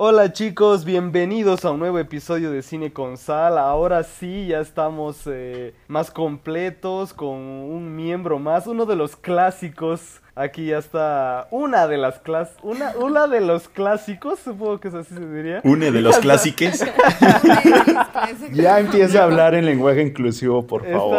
Hola chicos, bienvenidos a un nuevo episodio de Cine con Sal. Ahora sí, ya estamos eh, más completos con un miembro más, uno de los clásicos Aquí ya está una de las clas una, una de los clásicos, supongo que es así se diría. Une de los clásicos. ya empieza a hablar en lenguaje inclusivo, por favor.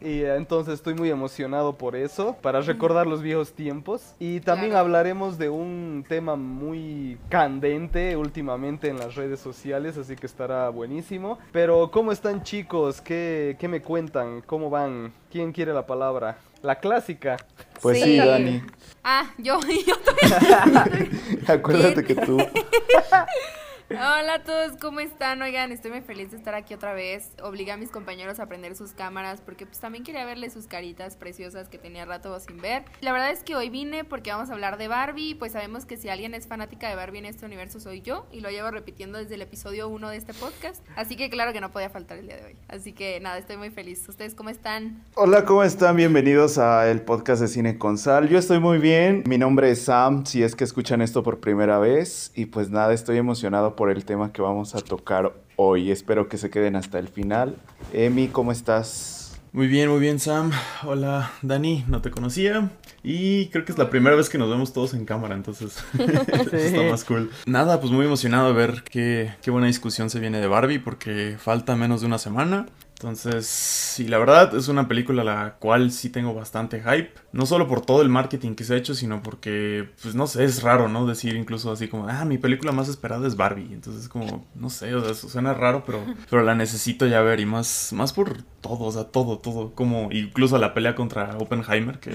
y entonces estoy muy emocionado por eso, para recordar los viejos tiempos. Y también hablaremos de un tema muy candente últimamente en las redes sociales, así que estará buenísimo. Pero, ¿cómo están chicos? ¿Qué, qué me cuentan? ¿Cómo van? ¿Quién quiere la palabra? La clásica. Pues sí, Dani. Ah, yo, yo también. Acuérdate que tú. Hola a todos, ¿cómo están? Oigan, estoy muy feliz de estar aquí otra vez. Obligué a mis compañeros a prender sus cámaras porque pues también quería verles sus caritas preciosas que tenía rato sin ver. La verdad es que hoy vine porque vamos a hablar de Barbie, pues sabemos que si alguien es fanática de Barbie en este universo soy yo y lo llevo repitiendo desde el episodio 1 de este podcast, así que claro que no podía faltar el día de hoy. Así que nada, estoy muy feliz. ¿Ustedes cómo están? Hola, ¿cómo están? Bienvenidos a el podcast de Cine con Sal. Yo estoy muy bien. Mi nombre es Sam, si es que escuchan esto por primera vez y pues nada, estoy emocionado por el tema que vamos a tocar hoy. Espero que se queden hasta el final. Emi, ¿cómo estás? Muy bien, muy bien, Sam. Hola, Dani, no te conocía. Y creo que es la primera vez que nos vemos todos en cámara, entonces está más cool. Nada, pues muy emocionado de ver qué, qué buena discusión se viene de Barbie, porque falta menos de una semana. Entonces, sí, la verdad es una película a la cual sí tengo bastante hype. No solo por todo el marketing que se ha hecho, sino porque, pues no sé, es raro, ¿no? Decir incluso así como, ah, mi película más esperada es Barbie. Entonces, como, no sé, o sea, eso suena raro, pero, pero la necesito ya ver. Y más, más por todo, o sea, todo, todo. Como incluso la pelea contra Oppenheimer, que,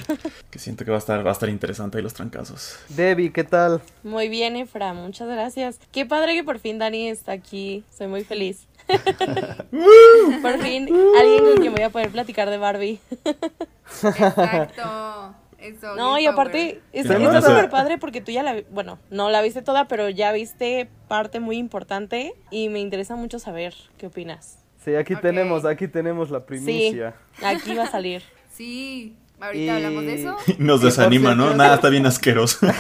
que siento que va a estar, va a estar interesante ahí los trancazos. Debbie, ¿qué tal? Muy bien, Efra, muchas gracias. Qué padre que por fin Dani está aquí. Soy muy feliz. Por fin, alguien con quien voy a poder platicar de Barbie. Exacto. Eso, no, y aparte, es, está súper padre porque tú ya la, bueno, no la viste toda, pero ya viste parte muy importante y me interesa mucho saber qué opinas. Sí, aquí tenemos, aquí tenemos la primicia. Sí, aquí va a salir. Sí, ahorita hablamos de eso. Nos desanima, ¿no? Nada, está bien asqueroso.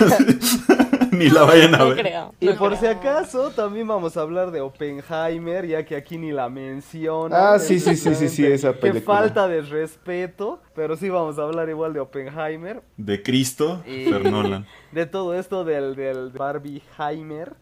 ni la vayan a ver. y por si acaso, también vamos a hablar de Oppenheimer, ya que aquí ni la menciona. Ah, sí, sí, sí, sí, sí, esa película. Qué falta de respeto, pero sí vamos a hablar igual de Oppenheimer. De Cristo, y... Nolan. De todo esto del, del Barbieheimer.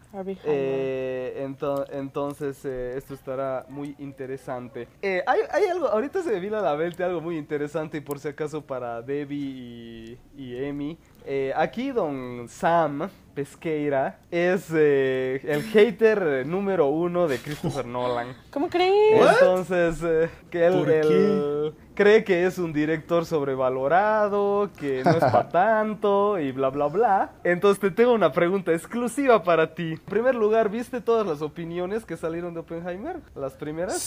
Eh, entonces, eh, esto estará muy interesante. Eh, hay, hay, algo, ahorita se me vino a la mente algo muy interesante, y por si acaso para Debbie y, y Emi. Eh, aquí don Sam Pesqueira es eh, el hater número uno de Christopher Nolan. ¿Cómo crees? Entonces, eh, que él, cree que es un director sobrevalorado, que no es para tanto y bla, bla, bla. Entonces te tengo una pregunta exclusiva para ti. En primer lugar, ¿viste todas las opiniones que salieron de Oppenheimer? ¿Las primeras?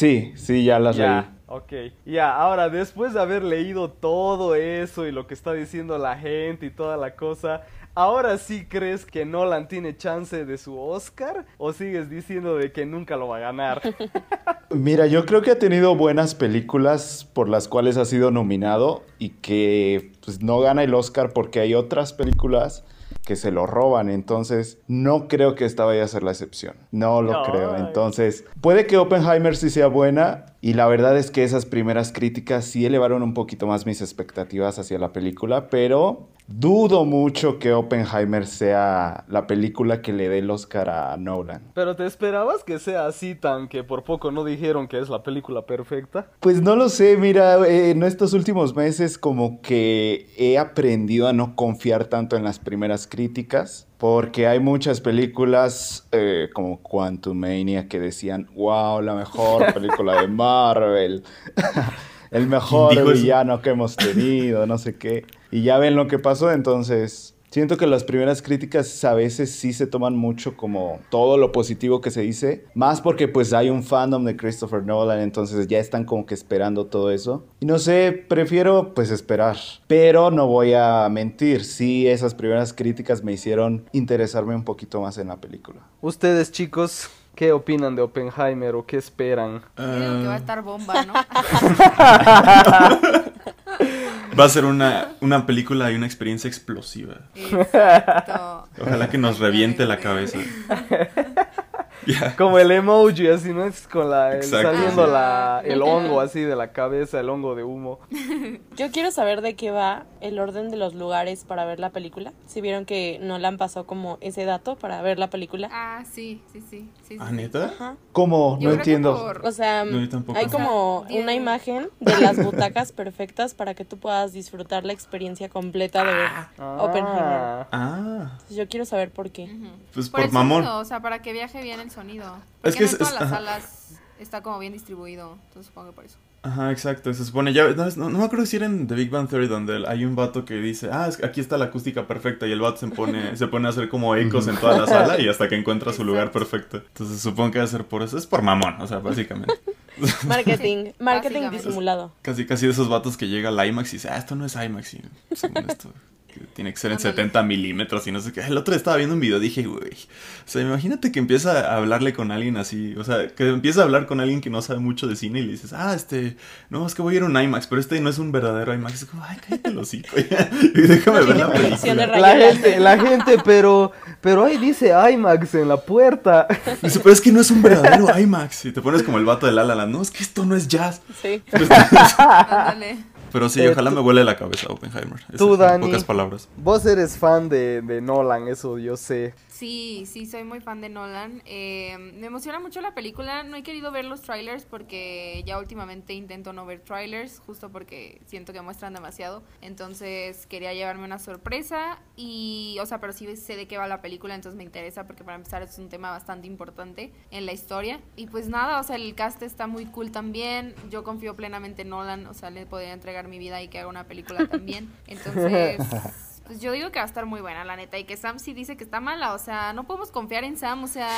Sí, sí, ya las leí. Ok, ya, ahora después de haber leído todo eso y lo que está diciendo la gente y toda la cosa, ¿ahora sí crees que Nolan tiene chance de su Oscar o sigues diciendo de que nunca lo va a ganar? Mira, yo creo que ha tenido buenas películas por las cuales ha sido nominado y que pues, no gana el Oscar porque hay otras películas que se lo roban. Entonces, no creo que esta vaya a ser la excepción. No lo creo. Entonces, puede que Oppenheimer sí sea buena. Y la verdad es que esas primeras críticas sí elevaron un poquito más mis expectativas hacia la película, pero dudo mucho que Oppenheimer sea la película que le dé el Oscar a Nolan. ¿Pero te esperabas que sea así tan que por poco no dijeron que es la película perfecta? Pues no lo sé, mira, eh, en estos últimos meses como que he aprendido a no confiar tanto en las primeras críticas. Porque hay muchas películas eh, como Quantum Mania que decían, wow, la mejor película de Marvel, el mejor villano que hemos tenido, no sé qué. Y ya ven lo que pasó, entonces Siento que las primeras críticas a veces sí se toman mucho como todo lo positivo que se dice, más porque pues hay un fandom de Christopher Nolan, entonces ya están como que esperando todo eso. Y no sé, prefiero pues esperar, pero no voy a mentir, sí esas primeras críticas me hicieron interesarme un poquito más en la película. Ustedes chicos, ¿Qué opinan de Oppenheimer o qué esperan? Creo que va a estar bomba, ¿no? Va a ser una, una película y una experiencia explosiva. Exacto. Ojalá que nos reviente la cabeza. Ya. Como el emoji, así, ¿no? Es con la, el- Exacto, saliendo la, el hongo así de la cabeza, el hongo de humo. Yo quiero saber de qué va el orden de los lugares para ver la película. Si vieron que Nolan pasó como ese dato para ver la película. Ah, sí, sí, sí. sí, sí, ¿Ah, sí. neta? Ajá. ¿Cómo? Yo No entiendo. por- O sea, No, yo tampoco. hay como bien. una imagen de las butacas perfectas para que tú puedas disfrutar la experiencia completa de ver Oppenheimer. Ah. Ah, Entonces, Yo quiero saber por qué. Ujú. pues Por por, mamón. o sea, para que viaje bien el sonido. Es Porque que en es- todas es- las ajá. salas está como bien distribuido, entonces supongo que por eso. Ajá, exacto. Se supone, ya, no, no, no me acuerdo si era en The Big Bang Theory donde hay un vato que dice, ah, es aquí está la acústica perfecta y el vato se pone, se pone a hacer como ecos en toda la sala y hasta que encuentra su lugar perfecto. Entonces supongo que va a ser por eso. Es por mamón, o sea, básicamente. Marketing, marketing disimulado. Casi, casi de esos vatos que llega al IMAX y dice, ah, esto no es IMAX. Y según esto, que tiene que ser en Ándale. 70 milímetros y no sé qué. El otro día estaba viendo un video, dije, güey. O sea, imagínate que empieza a hablarle con alguien así. O sea, que empieza a hablar con alguien que no sabe mucho de cine y le dices, ah, este, no, es que voy a ir a un IMAX, pero este no es un verdadero IMAX. Es como, ay, cállate el hocico. y déjame No ver la película. La gente, la gente, pero, pero ahí dice IMAX en la puerta. Dice, pero es que no es un verdadero IMAX. Y te pones como el vato de La La Land. No, es que esto no es jazz. Sí. Ándale. Pero sí, Eh, ojalá tú- me huele la cabeza Oppenheimer. Tú, en Dani. pocas palabras. Vos eres fan de, de Nolan, eso yo sé. Sí, sí, soy muy fan de Nolan. Eh, me emociona mucho la película. No he querido ver los trailers porque ya últimamente intento no ver trailers, justo porque siento que muestran demasiado. Entonces quería llevarme una sorpresa y, o sea, pero sí sé de qué va la película, entonces me interesa porque para empezar es un tema bastante importante en la historia. Y pues nada, o sea, el cast está muy cool también. Yo confío plenamente en Nolan, o sea, le podría entregar mi vida y que haga una película también. Entonces... Pues yo digo que va a estar muy buena, la neta. Y que Sam sí dice que está mala. O sea, no podemos confiar en Sam. O sea,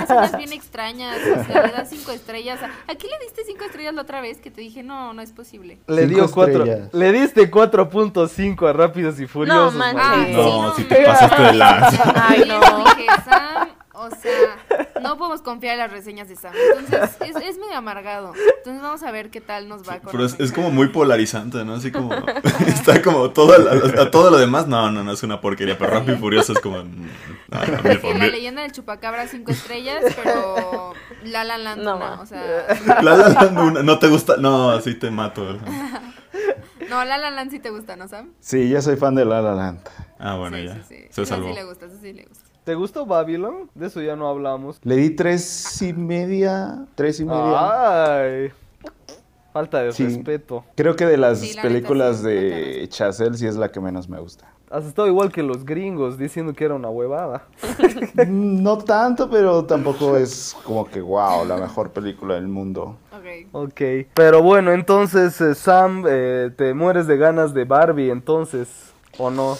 reseñas bien extrañas. O sea, le da cinco estrellas. ¿A qué le diste cinco estrellas la otra vez? Que te dije, no, no es posible. Le dio cuatro. Le diste 4.5 a Rápidos y Furiosos. manches. maldito. Ay, No, sí, si no. te pasaste de lanza. Ay, no. dije, Sam, o sea, no podemos confiar en las reseñas de Sam. Entonces, es, es medio amargado. Entonces, vamos a ver qué tal nos va con Pero es, como muy polarizante, ¿no? Así como. está como todo, a, a todo lo demás. No, no, no es una porquería. Pero Rápido y Furioso es como. No, no, mi Sí, la leyenda del chupacabra cinco estrellas, pero La La Land No, una, o sea, La La Land, una- no te gusta. No, así te mato. no, La La Land sí te gusta, ¿no, Sam? Sí, yo soy fan de La La Land. Ah, bueno, sí, ya. sí, sí. Se Ese salvó. sí le gusta, ese sí le gusta. ¿Te gustó Babylon? De eso ya no hablamos. Le di tres y media, tres y media. Ay. Falta de Sí. respeto. Creo que de las Sí, la neta, películas sí, de. Chazelle sí es la que menos me gusta. Has estado igual que los gringos diciendo que era una huevada. No tanto, pero tampoco es como que wow, la mejor película del mundo. Ok. Ok. Pero bueno, entonces, eh, Sam, eh, te mueres de ganas de Barbie, entonces. ¿O no?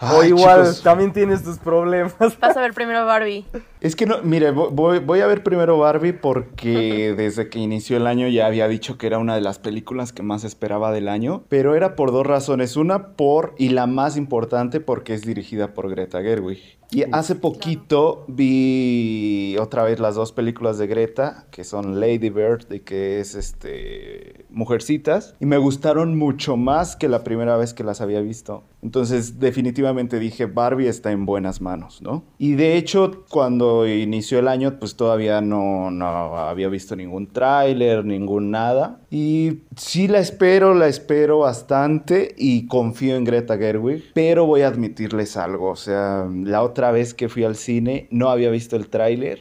O igual, chicos, también tienes tus problemas. Vas a ver primero Barbie. Es que no, mire, vo- voy, voy a ver primero Barbie porque desde que inició el año ya había dicho que era una de las películas que más esperaba del año, pero era por dos razones. Una por, y la más importante, porque es dirigida por Greta Gerwig. Y hace poquito vi otra vez las dos películas de Greta, que son Lady Bird y que es este Mujercitas, y me gustaron mucho más que la primera vez que las había visto. Entonces, definitivamente dije, Barbie está en buenas manos, ¿no? Y de hecho, cuando inició el año, pues todavía no, no había visto ningún tráiler, ningún nada. Y sí la espero, la espero bastante y confío en Greta Gerwig, pero voy a admitirles algo, o sea, la otra vez que fui al cine no había visto el tráiler.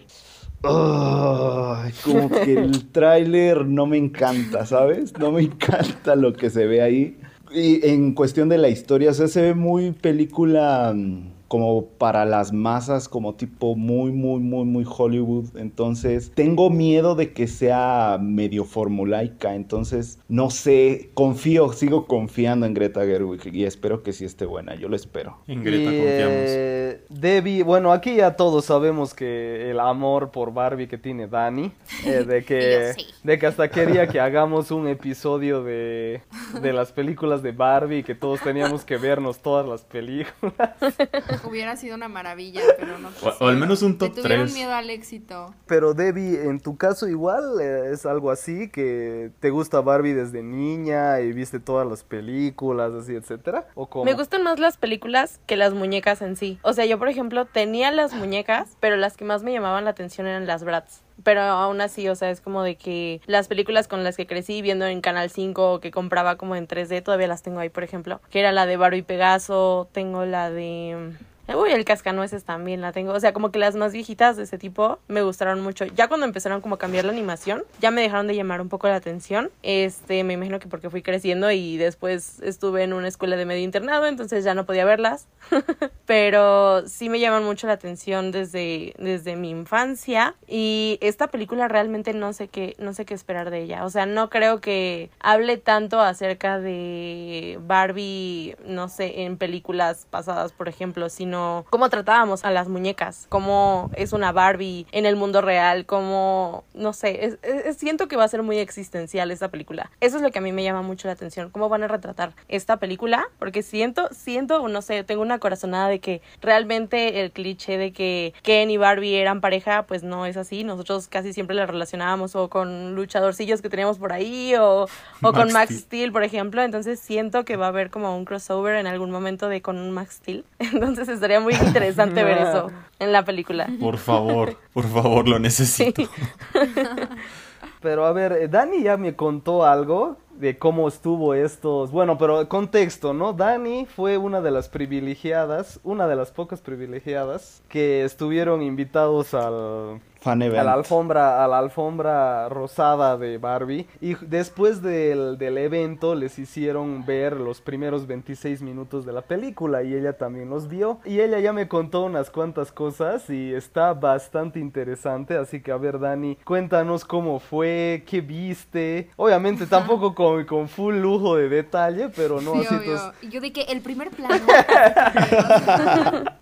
Ay, como que el tráiler no me encanta, ¿sabes? No me encanta lo que se ve ahí. Y en cuestión de la historia, o sea, se ve muy película mm, como para las masas, como tipo muy, muy, muy, muy Hollywood. Entonces, tengo miedo de que sea medio formulaica. Entonces, no sé, confío, sigo confiando en Greta Gerwig y espero que sí esté buena. Yo lo espero. En Greta Y, confiamos. eh, Debbie, bueno, aquí ya todos sabemos que el amor por Barbie que tiene Dani, eh, de, que, sí. de que hasta quería que hagamos un episodio de, de las películas de Barbie, que todos teníamos que vernos todas las películas. Hubiera sido una maravilla, pero no. O, al menos un top 3. miedo al éxito. Pero Debbie, en tu caso igual eh, es algo así, que te gusta Barbie desde niña y viste todas las películas, así, etcétera. ¿O Me gustan más las películas que las muñecas en sí. O sea, yo por ejemplo tenía las muñecas, pero las que más me llamaban la atención eran las Bratz pero aún así, o sea, es como de que las películas con las que crecí viendo en Canal 5 que compraba como en 3D, todavía las tengo ahí, por ejemplo, que era la de Baro y Pegaso, tengo la de Uy, el cascanueces también la tengo. O sea, como que las más viejitas de ese tipo me gustaron mucho. Ya cuando empezaron como a cambiar la animación, ya me dejaron de llamar un poco la atención. Este, me imagino que porque fui creciendo y después estuve en una escuela de medio internado, entonces ya no podía verlas. Pero sí me llaman mucho la atención desde, desde mi infancia. Y esta película realmente no sé qué, no sé qué esperar de ella. O sea, no creo que hable tanto acerca de Barbie, no sé, en películas pasadas, por ejemplo, sino cómo tratábamos a las muñecas, cómo es una Barbie en el mundo real, cómo, no sé, siento que va a ser muy existencial esta película. Eso es lo que a mí me llama mucho la atención, cómo van a retratar esta película, porque siento, siento, no sé, tengo una corazonada de que realmente el cliché de que Ken y Barbie eran pareja, pues no es así. Nosotros casi siempre la relacionábamos o con luchadorcillos que teníamos por ahí o, o con Max Steel, por ejemplo. Entonces siento que va a haber como un crossover en algún momento de con un Max Steel. Entonces Sería muy interesante ver eso en la película. Por favor, por favor, lo necesito. Pero a ver, eh, Dani ya me contó algo de cómo estuvo estos. Bueno, pero contexto, ¿no? Dani fue una de las privilegiadas, una de las pocas privilegiadas que estuvieron invitados al a la alfombra, a la alfombra rosada de Barbie. Y después del, del, evento les hicieron ver los primeros 26 minutos de la película y ella también los vio. Y ella ya me contó unas cuantas cosas y está bastante interesante. Así que a ver, Dani, cuéntanos cómo fue, qué viste. Obviamente tampoco con, con full lujo de detalle, pero no así. Y Yo que el primer plano.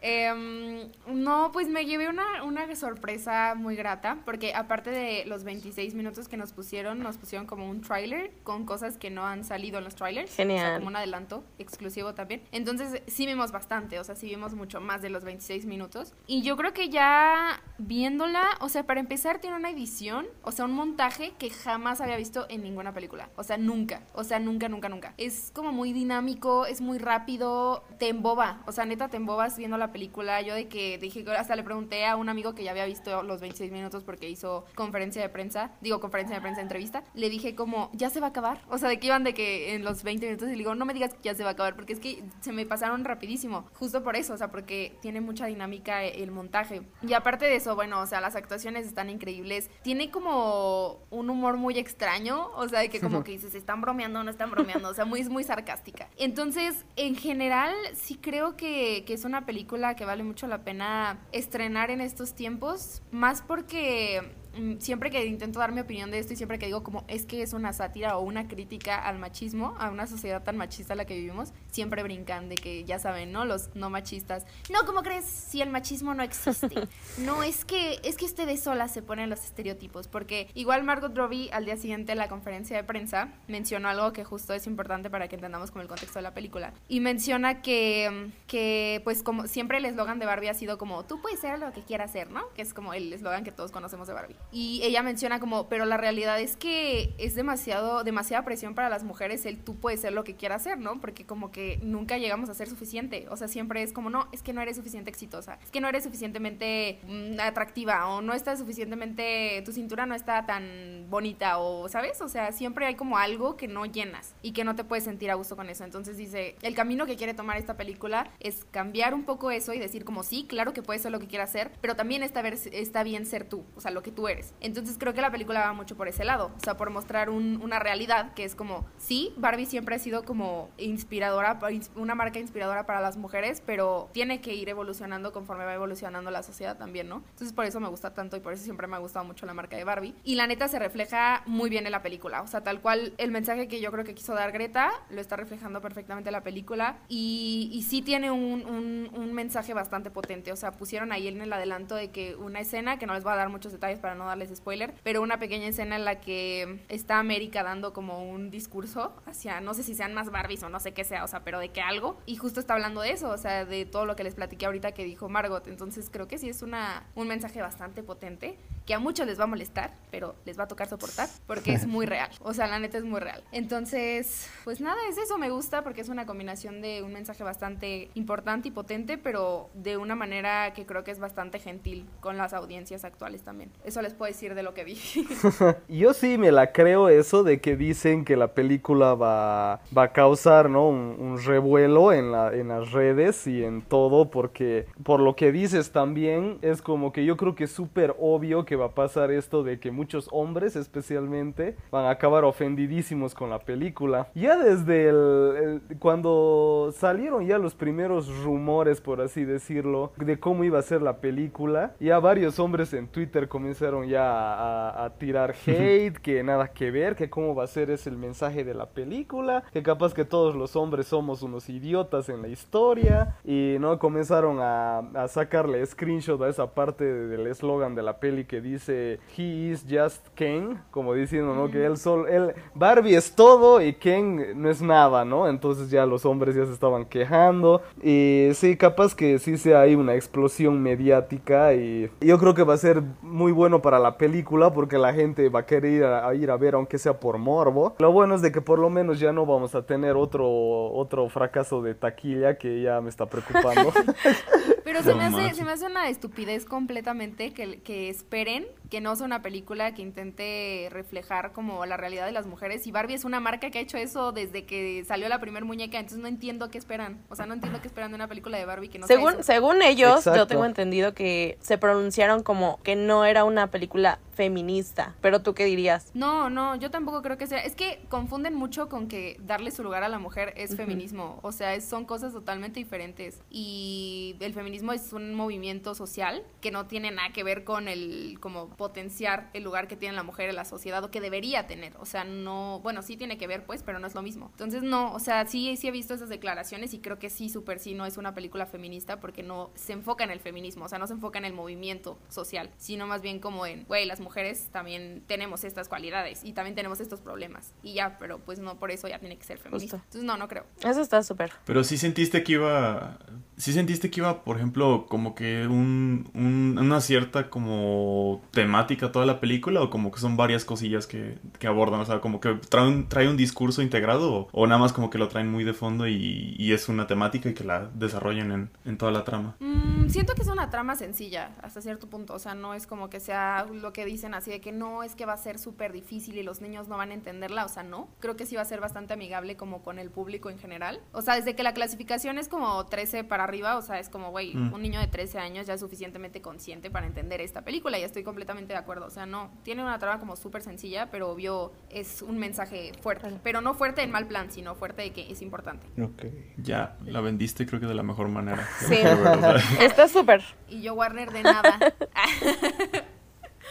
Em, no, pues me llevé una, una sorpresa muy grata, porque aparte de los 26 minutos que nos pusieron, nos pusieron como un trailer con cosas que no han salido en los trailers. Genial. como un adelanto exclusivo también. Entonces sí vimos bastante, o sea, sí vimos mucho más de los 26 minutos. Y yo creo que ya viéndola, o sea, para empezar tiene una edición, o sea, un montaje que jamás había visto en ninguna película. O sea, nunca, o sea, nunca, nunca, nunca. Es como muy dinámico, es muy rápido, te emboba, o sea, neta te embobas viendo la película. Yo de que dije, hasta le pregunté a un amigo que ya había visto los 26 minutos porque hizo conferencia de prensa, digo conferencia de prensa, entrevista, le dije como, ya se va a acabar. O sea, de que iban de que en los 20 minutos y le digo, no me digas que ya se va a acabar porque es que se me pasaron rapidísimo. Justo por eso, o sea, porque tiene mucha dinámica el montaje. Y aparte de eso, bueno, o sea, las actuaciones están increíbles. Tiene como un humor muy extraño, o sea, de que como que dices, están bromeando o no están bromeando, o sea, muy, muy sarcástica. Entonces, en general, sí creo que, que es una película que vale mucho la pena estrenar en estos tiempos, más porque siempre que intento dar mi opinión de esto y siempre que digo como es que es una sátira o una crítica al machismo, a una sociedad tan machista la que vivimos, siempre brincan de que ya saben, ¿no? Los no machistas. No, ¿cómo crees si el machismo no existe? No, es que es que ustedes solas se ponen los estereotipos, porque igual Margot Robbie al día siguiente en la conferencia de prensa mencionó algo que justo es importante para que entendamos como el contexto de la película y menciona que que pues como siempre el eslogan de Barbie ha sido como tú puedes ser lo que quieras ser, ¿no? Que es como el eslogan que todos conocemos de Barbie. Y ella menciona como, pero la realidad es que es demasiado, demasiada presión para las mujeres el tú puedes ser lo que quieras ser, ¿no? Porque como que nunca llegamos a ser suficiente. O sea, siempre es como, no, es que no eres suficiente exitosa, es que no eres suficientemente mm, atractiva o no estás suficientemente, tu cintura no está tan bonita o, ¿sabes? O sea, siempre hay como algo que no llenas y que no te puedes sentir a gusto con eso. Entonces dice, el camino que quiere tomar esta película es cambiar un poco eso y decir como, sí, claro que puedes ser lo que quieras ser, pero también está, está bien ser tú, o sea, lo que tú eres. Entonces creo que la película va mucho por ese lado, o sea, por mostrar una realidad que es como, sí, Barbie siempre ha sido como inspiradora, una marca inspiradora para las mujeres, pero tiene que ir evolucionando conforme va evolucionando la sociedad también, ¿no? Entonces por eso me gusta tanto y por eso siempre me ha gustado mucho la marca de Barbie. Y la neta se refleja muy bien en la película, o sea, tal cual el mensaje que yo creo que quiso dar Greta lo está reflejando perfectamente la película y, y sí tiene un, un mensaje bastante potente, o sea, pusieron ahí en el adelanto de que una escena, que no les voy a dar muchos detalles para no no darles spoiler, pero una pequeña escena en la que está América dando como un discurso hacia, no sé si sean más Barbies o no sé qué sea, o sea, pero de que algo, y justo está hablando de eso, o sea, de todo lo que les platiqué ahorita que dijo Margot, entonces creo que sí es una, un mensaje bastante potente, que a muchos les va a molestar, pero les va a tocar soportar, porque es muy real, o sea, la neta es muy real. Entonces, pues nada, es eso, me gusta porque es una combinación de un mensaje bastante importante y potente, pero de una manera que creo que es bastante gentil con las audiencias actuales también. Eso les puedo decir de lo que vi. Yo sí me la creo eso de que dicen que la película va, va a causar ¿no? un, revuelo en, la, en las redes y en todo, porque por lo que dices también es como que yo creo que es súper obvio que va a pasar esto de que muchos hombres especialmente van a acabar ofendidísimos con la película. Ya desde el, cuando salieron ya los primeros rumores, por así decirlo, de cómo iba a ser la película, ya varios hombres en Twitter comenzaron ya a, tirar hate, que nada que ver, que cómo va a ser es el mensaje de la película, que capaz que todos los hombres somos unos idiotas en la historia, y no comenzaron a, a sacarle screenshot a esa parte del eslogan de la peli que dice He is just Ken, como diciendo, ¿no? Que él solo, él, Barbie es todo y Ken no es nada, ¿no? Entonces ya los hombres ya se estaban quejando, y sí, capaz que sí sea ahí una explosión mediática, y yo creo que va a ser muy bueno para la película porque la gente va a querer ir a, ir a ver aunque sea por morbo. Lo bueno es de que por lo menos ya no vamos a tener otro, otro fracaso de taquilla que ya me está preocupando. Pero se me, hace, se me hace una estupidez completamente que, que esperen que no sea una película que intente reflejar como la realidad de las mujeres. Y Barbie es una marca que ha hecho eso desde que salió la primera muñeca, entonces no entiendo qué esperan. O sea, no entiendo qué esperan de una película de Barbie que no según, Según ellos, yo tengo entendido que se pronunciaron como que no era una película película feminista. Pero tú qué dirías? No, no, yo tampoco creo que sea. Es que confunden mucho con que darle su lugar a la mujer es feminismo. O sea, son cosas totalmente diferentes. Y el feminismo es un movimiento social que no tiene nada que ver con el como potenciar el lugar que tiene la mujer en la sociedad o que debería tener. O sea, no, bueno, sí tiene que ver, pues, pero no es lo mismo. Entonces, no, o sea, sí, sí he visto esas declaraciones y creo que sí, súper sí, no es una película feminista porque no se enfoca en el feminismo, o sea, no se enfoca en el movimiento social, sino más bien como en, güey, las mujeres también tenemos estas cualidades y también tenemos estos problemas. Y ya, pero pues no por eso ya tiene que ser feminista. Entonces, no, no creo. Eso está súper. Pero sí sentiste que iba, sí sentiste que iba, por ejemplo, como que un, una cierta como temática toda la película o como que son varias cosillas que, que abordan, o sea, como que trae un, trae un discurso integrado o, nada más como que lo traen muy de fondo y, y es una temática y que la desarrollen en, en toda la trama. Mm, siento que es una trama sencilla hasta cierto punto, o sea, no es como que sea lo que dicen así de que no, es que va a ser súper difícil y los niños no van a entenderla, o sea, no, creo que sí va a ser bastante amigable como con el público en general, o sea, desde que la clasificación es como 13 para arriba, o sea, es como, güey, mm. un niño de 13 años ya es suficientemente consciente para entender esta película y estoy completamente de acuerdo, o sea, no, tiene una trama como súper sencilla, pero obvio es un mensaje fuerte, pero no fuerte en mal plan, sino fuerte de que es importante. Ok. Ya, la vendiste creo que de la mejor manera. Sí, está súper. Y yo Warner de nada.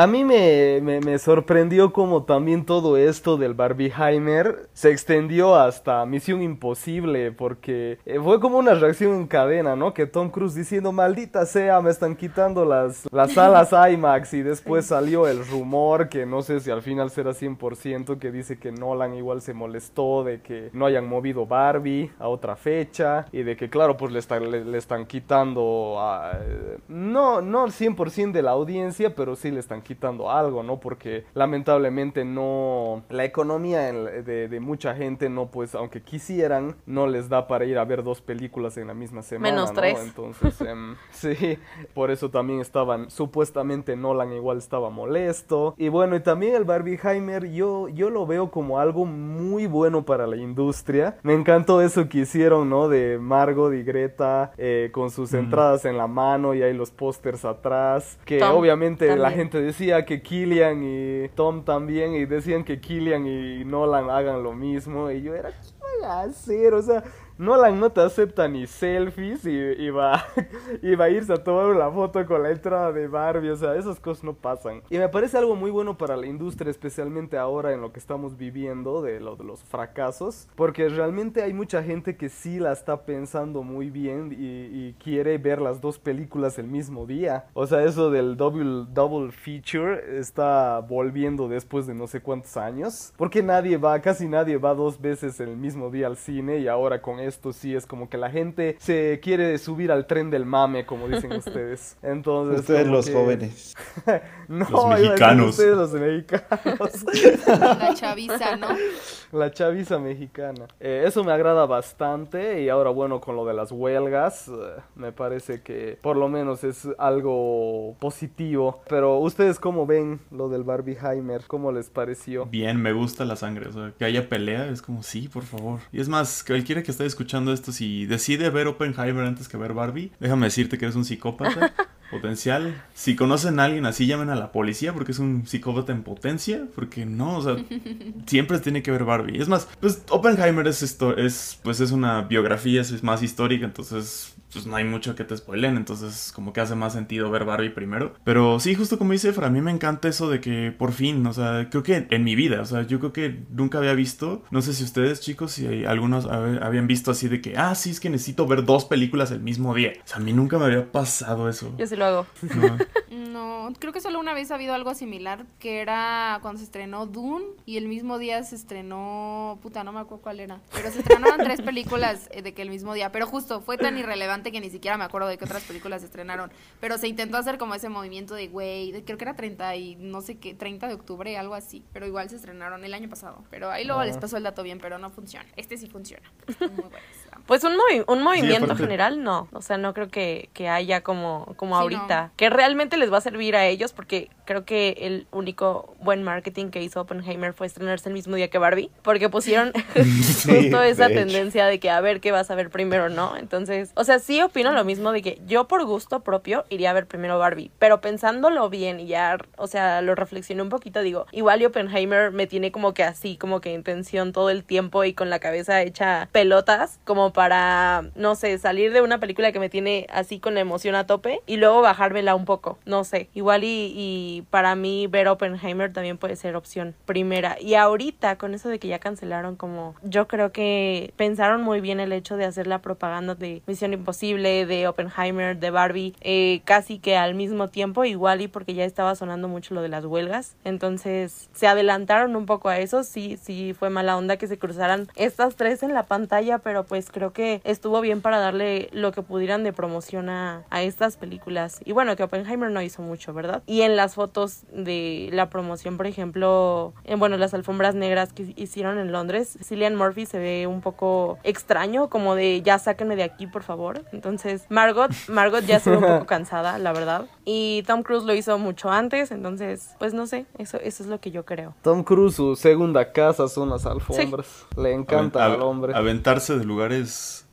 A mí me, me, sorprendió como también todo esto del Barbieheimer se extendió hasta Misión Imposible, porque eh, fue como una reacción en cadena, ¿no? Que Tom Cruise diciendo, maldita sea, me están quitando las, las salas IMAX, y después salió el rumor, que no sé si al final será 100%, que dice que Nolan igual se molestó de que no hayan movido Barbie a otra fecha, y de que claro, pues le, le, están quitando, a, no, no 100% de la audiencia, pero sí le están quitando algo, ¿no? Porque lamentablemente no, la economía de, mucha gente no, pues, aunque quisieran, no les da para ir a ver dos películas en la misma semana. Menos tres. Entonces, em, sí, por eso también estaban, supuestamente Nolan igual estaba molesto. Y bueno, y también el Barbieheimer, yo, yo lo veo como algo muy bueno para la industria. Me encantó eso que hicieron, ¿no? De Margot y Greta eh, con sus entradas en la mano y hay los pósters atrás. Que obviamente la gente decía que Killian y Tom también, y decían que Killian y Nolan hagan lo mismo, y yo era, ¿qué van a hacer? O sea, Nolan no te acepta ni selfies y, va, y va a irse a tomar una foto con la entrada de Barbie. O sea, esas cosas no pasan. Y me parece algo muy bueno para la industria, especialmente ahora en lo que estamos viviendo de, lo, de los fracasos. Porque realmente hay mucha gente que sí la está pensando muy bien y, quiere ver las dos películas el mismo día. O sea, eso del double, double feature está volviendo después de no sé cuántos años. Porque nadie va, casi nadie va dos veces el mismo día al cine y ahora con esto sí es como que la gente se quiere subir al tren del mame, como dicen ustedes. Entonces, ustedes los jóvenes. no, los mexicanos. Ustedes los mexicanos. La chaviza, ¿no? La chaviza mexicana. Eh, eso me agrada bastante y ahora bueno con lo de las huelgas eh, me parece que por lo menos es algo positivo. Pero ustedes cómo ven lo del Barbieheimer, ¿cómo les pareció? Bien, me gusta la sangre, o sea, que haya pelea es como sí, por favor. Y es más, cualquiera que esté escuchando esto si decide ver Oppenheimer antes que ver Barbie, déjame decirte que eres un psicópata. potencial. Si conocen a alguien así, llamen a la policía porque es un psicópata en potencia. Porque no, o sea, siempre tiene que ver Barbie. Es más, pues Oppenheimer es esto, es, pues es una biografía, es más histórica, entonces pues no hay mucho que te spoilen, entonces como que hace más sentido ver Barbie primero. Pero sí, justo como dice para mí me encanta eso de que por fin, o sea, creo que en mi vida, o sea, yo creo que nunca había visto, no sé si ustedes chicos, si algunos habían visto así de que, ah, sí, es que necesito ver dos películas el mismo día. O sea, a mí nunca me había pasado eso. Yo sí lo hago. No. creo que solo una vez ha habido algo similar, que era cuando se estrenó Dune y el mismo día se estrenó, puta, no me acuerdo cuál era, pero se estrenaron tres películas eh, de que el mismo día, pero justo fue tan irrelevante que ni siquiera me acuerdo de qué otras películas se estrenaron. Pero se intentó hacer como ese movimiento de, güey, creo que era 30 y no sé qué, 30 de octubre, algo así. Pero igual se estrenaron el año pasado. Pero ahí luego les pasó el dato bien, pero no funciona. Este sí funciona. Muy Pues un, un movimiento general no, o sea, no creo que, haya como, como ahorita, que realmente les va a servir a ellos porque creo que el único buen marketing que hizo Oppenheimer fue estrenarse el mismo día que Barbie, porque pusieron justo esa tendencia de que a ver qué vas a ver primero, ¿no? Entonces, o sea, sí opino lo mismo de que yo por gusto propio iría a ver primero Barbie, pero pensándolo bien y ya, o sea, lo reflexioné un poquito, digo, igual y Oppenheimer me tiene como que así, como que en tensión todo el tiempo y con la cabeza hecha pelotas, como para, no sé, salir de una película que me tiene así con la emoción a tope y luego bajármela un poco, no sé, igual y, y para mí ver Oppenheimer también puede ser opción primera. Y ahorita, con eso de que ya cancelaron, como yo creo que pensaron muy bien el hecho de hacer la propaganda de Misión Imposible, de Oppenheimer, de Barbie, eh, casi que al mismo tiempo, igual y porque ya estaba sonando mucho lo de las huelgas. Entonces se adelantaron un poco a eso. Sí, sí fue mala onda que se cruzaran estas tres en la pantalla, pero pues creo que estuvo bien para darle lo que pudieran de promoción a, a estas películas. Y bueno, que Oppenheimer no hizo mucho, ¿verdad? Y en las fotos de la promoción, por ejemplo, en bueno, las alfombras negras que hicieron en Londres, Cillian Murphy se ve un poco extraño, como de ya sáquenme de aquí, por favor. Entonces, Margot, Margot ya se ve un poco cansada, la verdad. Y Tom Cruise lo hizo mucho antes, entonces, pues no sé, eso, eso es lo que yo creo. Tom Cruise, su segunda casa son las alfombras. Le encanta al hombre. Aventarse de lugares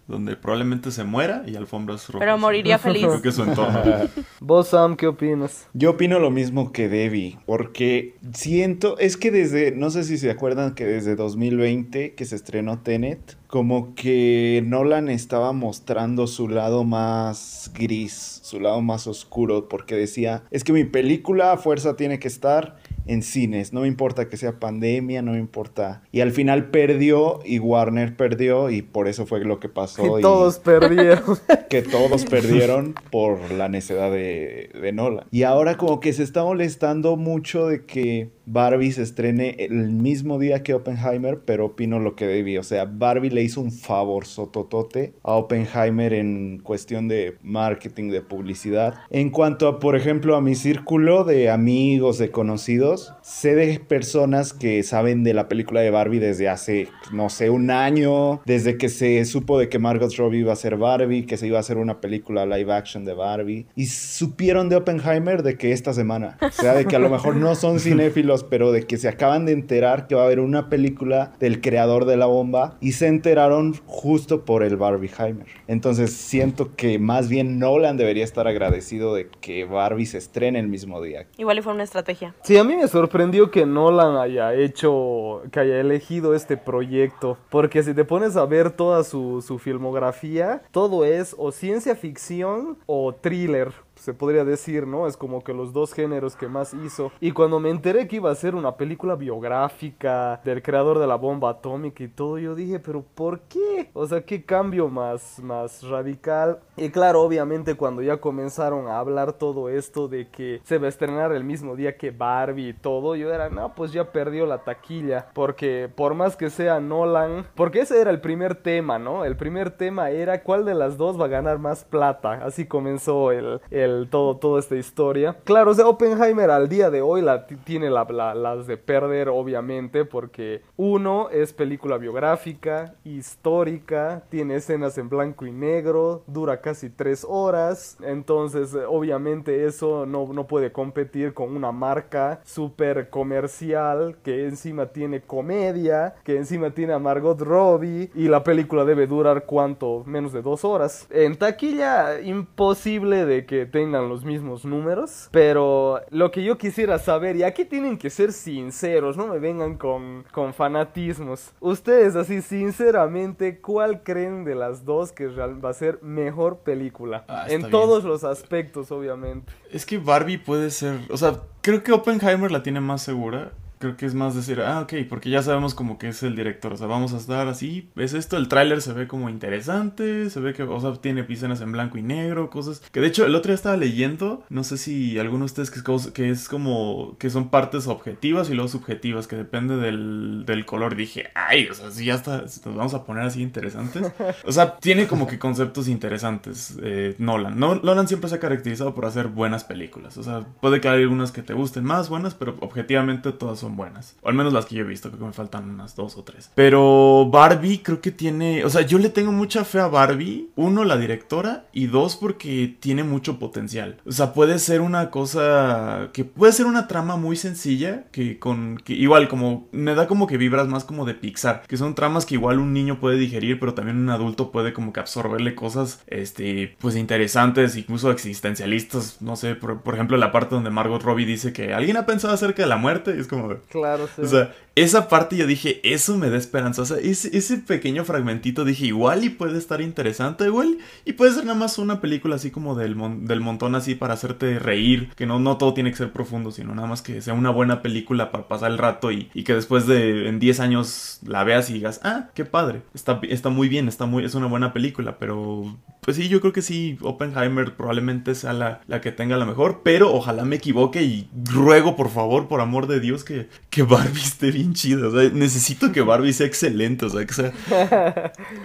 donde probablemente se muera y alfombras rojas. Pero moriría feliz. Creo que su entorno. Vos, Sam, ¿qué opinas? Yo opino lo mismo que Debbie, porque siento, es que desde, no sé si se acuerdan que desde 2020 que se estrenó Tenet, como que Nolan estaba mostrando su lado más gris, su lado más oscuro, porque decía, es que mi película a fuerza tiene que estar en cines, no me importa que sea pandemia, no me importa. Y al final perdió y Warner perdió y por eso fue lo que pasó. Que todos perdieron. que todos perdieron por la necedad de, de Nolan. Y ahora como que se está molestando mucho de que Barbie se estrene el mismo día que Oppenheimer, pero opino lo que debí. O sea, Barbie le hizo un favor sototote a Oppenheimer en cuestión de marketing, de publicidad. En cuanto a, por ejemplo, a mi círculo de amigos, de conocidos, sé de personas que saben de la película de Barbie desde hace, no sé, un año, desde que se supo de que Margot Robbie iba a ser Barbie, que se iba a hacer una película live action de Barbie, y supieron de Oppenheimer de que esta semana, o sea, de que a lo mejor no son cinéfilos pero de que se acaban de enterar que va a haber una película del creador de la bomba y se enteraron justo por el Barbieheimer. Entonces siento que más bien Nolan debería estar agradecido de que Barbie se estrene el mismo día. Igual y fue una estrategia. Sí, a mí me sorprendió que Nolan haya hecho, que haya elegido este proyecto, porque si te pones a ver toda su, su filmografía, todo es o ciencia ficción o thriller se podría decir, ¿no? Es como que los dos géneros que más hizo. Y cuando me enteré que iba a ser una película biográfica del creador de la bomba atómica y todo, yo dije, pero ¿por qué? O sea, ¿qué cambio más, más radical? Y claro, obviamente cuando ya comenzaron a hablar todo esto de que se va a estrenar el mismo día que Barbie y todo, yo era, no, pues ya perdió la taquilla. Porque por más que sea Nolan, porque ese era el primer tema, ¿no? El primer tema era cuál de las dos va a ganar más plata. Así comenzó el todo, toda esta historia. Claro, sea, Oppenheimer al día de hoy la tiene las de perder, obviamente, porque uno es película biográfica, histórica, tiene escenas en blanco y negro, dura casi tres horas, entonces obviamente eso no, no puede competir con una marca súper comercial que encima tiene comedia, que encima tiene a Margot Robbie y la película debe durar cuánto, menos de dos horas. En taquilla imposible de que tengan los mismos números, pero lo que yo quisiera saber, y aquí tienen que ser sinceros, no me vengan con, con fanatismos. Ustedes así sinceramente, ¿cuál creen de las dos que va a ser mejor película? Ah, en todos los aspectos, obviamente. Es que Barbie puede ser, o sea, creo que Oppenheimer la tiene más segura creo que es más decir, ah, ok, porque ya sabemos como que es el director, o sea, vamos a estar así, es esto, el tráiler se ve como interesante, se ve que, o sea, tiene escenas en blanco y negro, cosas que de hecho el otro día estaba leyendo, no sé si alguno de ustedes que es, como, que son partes objetivas y luego subjetivas, que depende del, del color, dije, ay, o sea, si ya está, nos vamos a poner así interesantes, o sea, tiene como que conceptos interesantes, eh, Nolan, no, Nolan siempre se ha caracterizado por hacer buenas películas, o sea, puede que haya algunas que te gusten más buenas, pero objetivamente todas son buenas. O al menos las que yo he visto, creo que me faltan unas dos o tres. Pero Barbie creo que tiene, o sea, yo le tengo mucha fe a Barbie. Uno, la directora. Y dos, porque tiene mucho potencial. O sea, puede ser una cosa que puede ser una trama muy sencilla. Que con, que igual como, me da como que vibras más como de Pixar. Que son tramas que igual un niño puede digerir, pero también un adulto puede como que absorberle cosas, este, pues interesantes, incluso existencialistas. No sé, por, por ejemplo, la parte donde Margot Robbie dice que alguien ha pensado acerca de la muerte. Y es como, Claro, sí. O sea, esa parte yo dije, eso me da esperanza. O sea, ese, pequeño fragmentito dije, igual y puede estar interesante, igual. Y puede ser nada más una película así como del, del montón así para hacerte reír. Que no, no todo tiene que ser profundo, sino nada más que sea una buena película para pasar el rato y, y que después de en 10 años la veas y digas, ah, qué padre. Está, está muy bien, está muy, es una buena película, pero pues sí, yo creo que sí, Oppenheimer probablemente sea la, la que tenga la mejor, pero ojalá me equivoque y ruego por favor, por amor de Dios, que, que Barbie esté bien chida. O sea, necesito que Barbie sea excelente, o sea, que sea...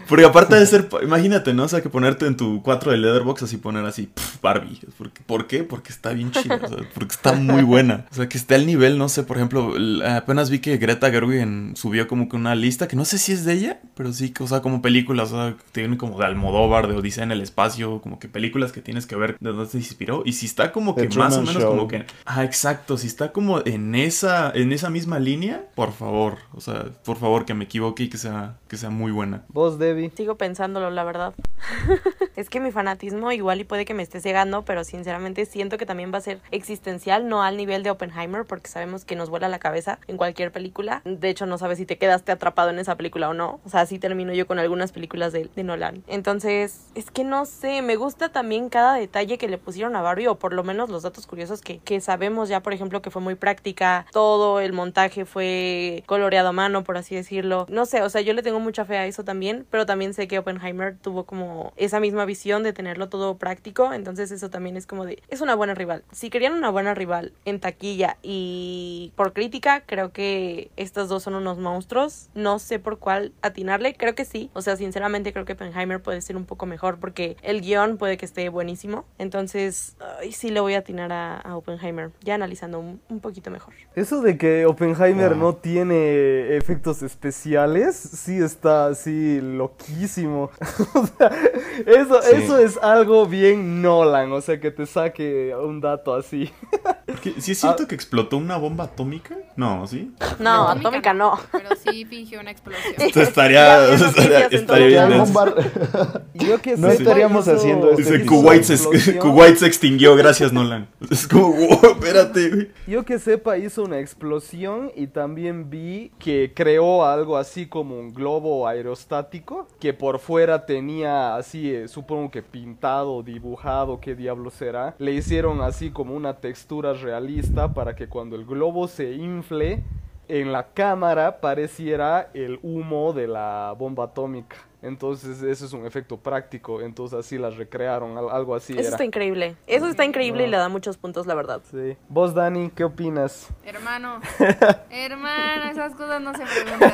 Porque aparte de ser, imagínate, ¿no? O sea, que ponerte en tu 4 de Leatherbox así poner así, Barbie. ¿Por qué? Porque está bien chida, o sea, porque está muy buena. O sea, que esté al nivel, no sé, por ejemplo, apenas vi que Greta Gerwig subió como que una lista, que no sé si es de ella, pero sí, o sea, como películas, o sea, tiene como de Almodóvar, de Odisea el espacio, como que películas que tienes que ver de dónde se inspiró. Y si está como que más o menos como que. Ah, exacto. Si está como en esa, en esa misma línea, por favor. O sea, por favor, que me equivoque y que sea, que sea muy buena. Vos, Debbie. Sigo pensándolo, la verdad. es que mi fanatismo igual y puede que me esté cegando, pero sinceramente siento que también va a ser existencial, no al nivel de Oppenheimer, porque sabemos que nos vuela la cabeza en cualquier película. De hecho, no sabes si te quedaste atrapado en esa película o no. O sea, así termino yo con algunas películas de, de Nolan. Entonces, es que no sé, me gusta también cada detalle que le pusieron a Barbie, o por lo menos los datos curiosos que, que sabemos ya, por ejemplo, que fue muy práctica, todo el montaje fue coloreado a mano, por así decirlo. No sé, o sea, yo le tengo mucha fe a eso también, pero también sé que Oppenheimer tuvo como esa misma visión de tenerlo todo práctico, entonces eso también es como de, es una buena rival. Si querían una buena rival en taquilla y por crítica, creo que estas dos son unos monstruos. No sé por cuál atinarle, creo que sí. O sea, sinceramente creo que Oppenheimer puede ser un poco mejor porque el guion puede que esté buenísimo. Entonces, sí le voy a atinar a, Oppenheimer, ya analizando un, poquito mejor. Eso de que Oppenheimer no tiene efectos especiales, sí está así loquísimo. eso, eso es algo bien Nolan, o sea, que te saque un dato así. ¿Sí es cierto ah. que explotó una bomba atómica? No, ¿sí? No, atómica, no. Pero sí fingió una explosión. estaría, estaría, estaría bien. Yo que no estaríamos haciendo esto. Dice, Kuwait se, Kuwait se extinguió, gracias Nolan. Es como, wow, espérate, güey. Yo que sepa, hizo una explosión y también vi que creó algo así como un globo aerostático que por fuera tenía así, eh, supongo que pintado, dibujado, qué diablo será. Le hicieron así como una textura realista para que cuando el globo se infle, en la cámara pareciera el humo de la bomba atómica. Entonces, eso es un efecto práctico. Entonces, así las recrearon, algo así. Eso está increíble. Eso está increíble y le da muchos puntos, la verdad. Sí. Vos, Dani, ¿qué opinas? Hermano, hermano, esas cosas no se preguntan.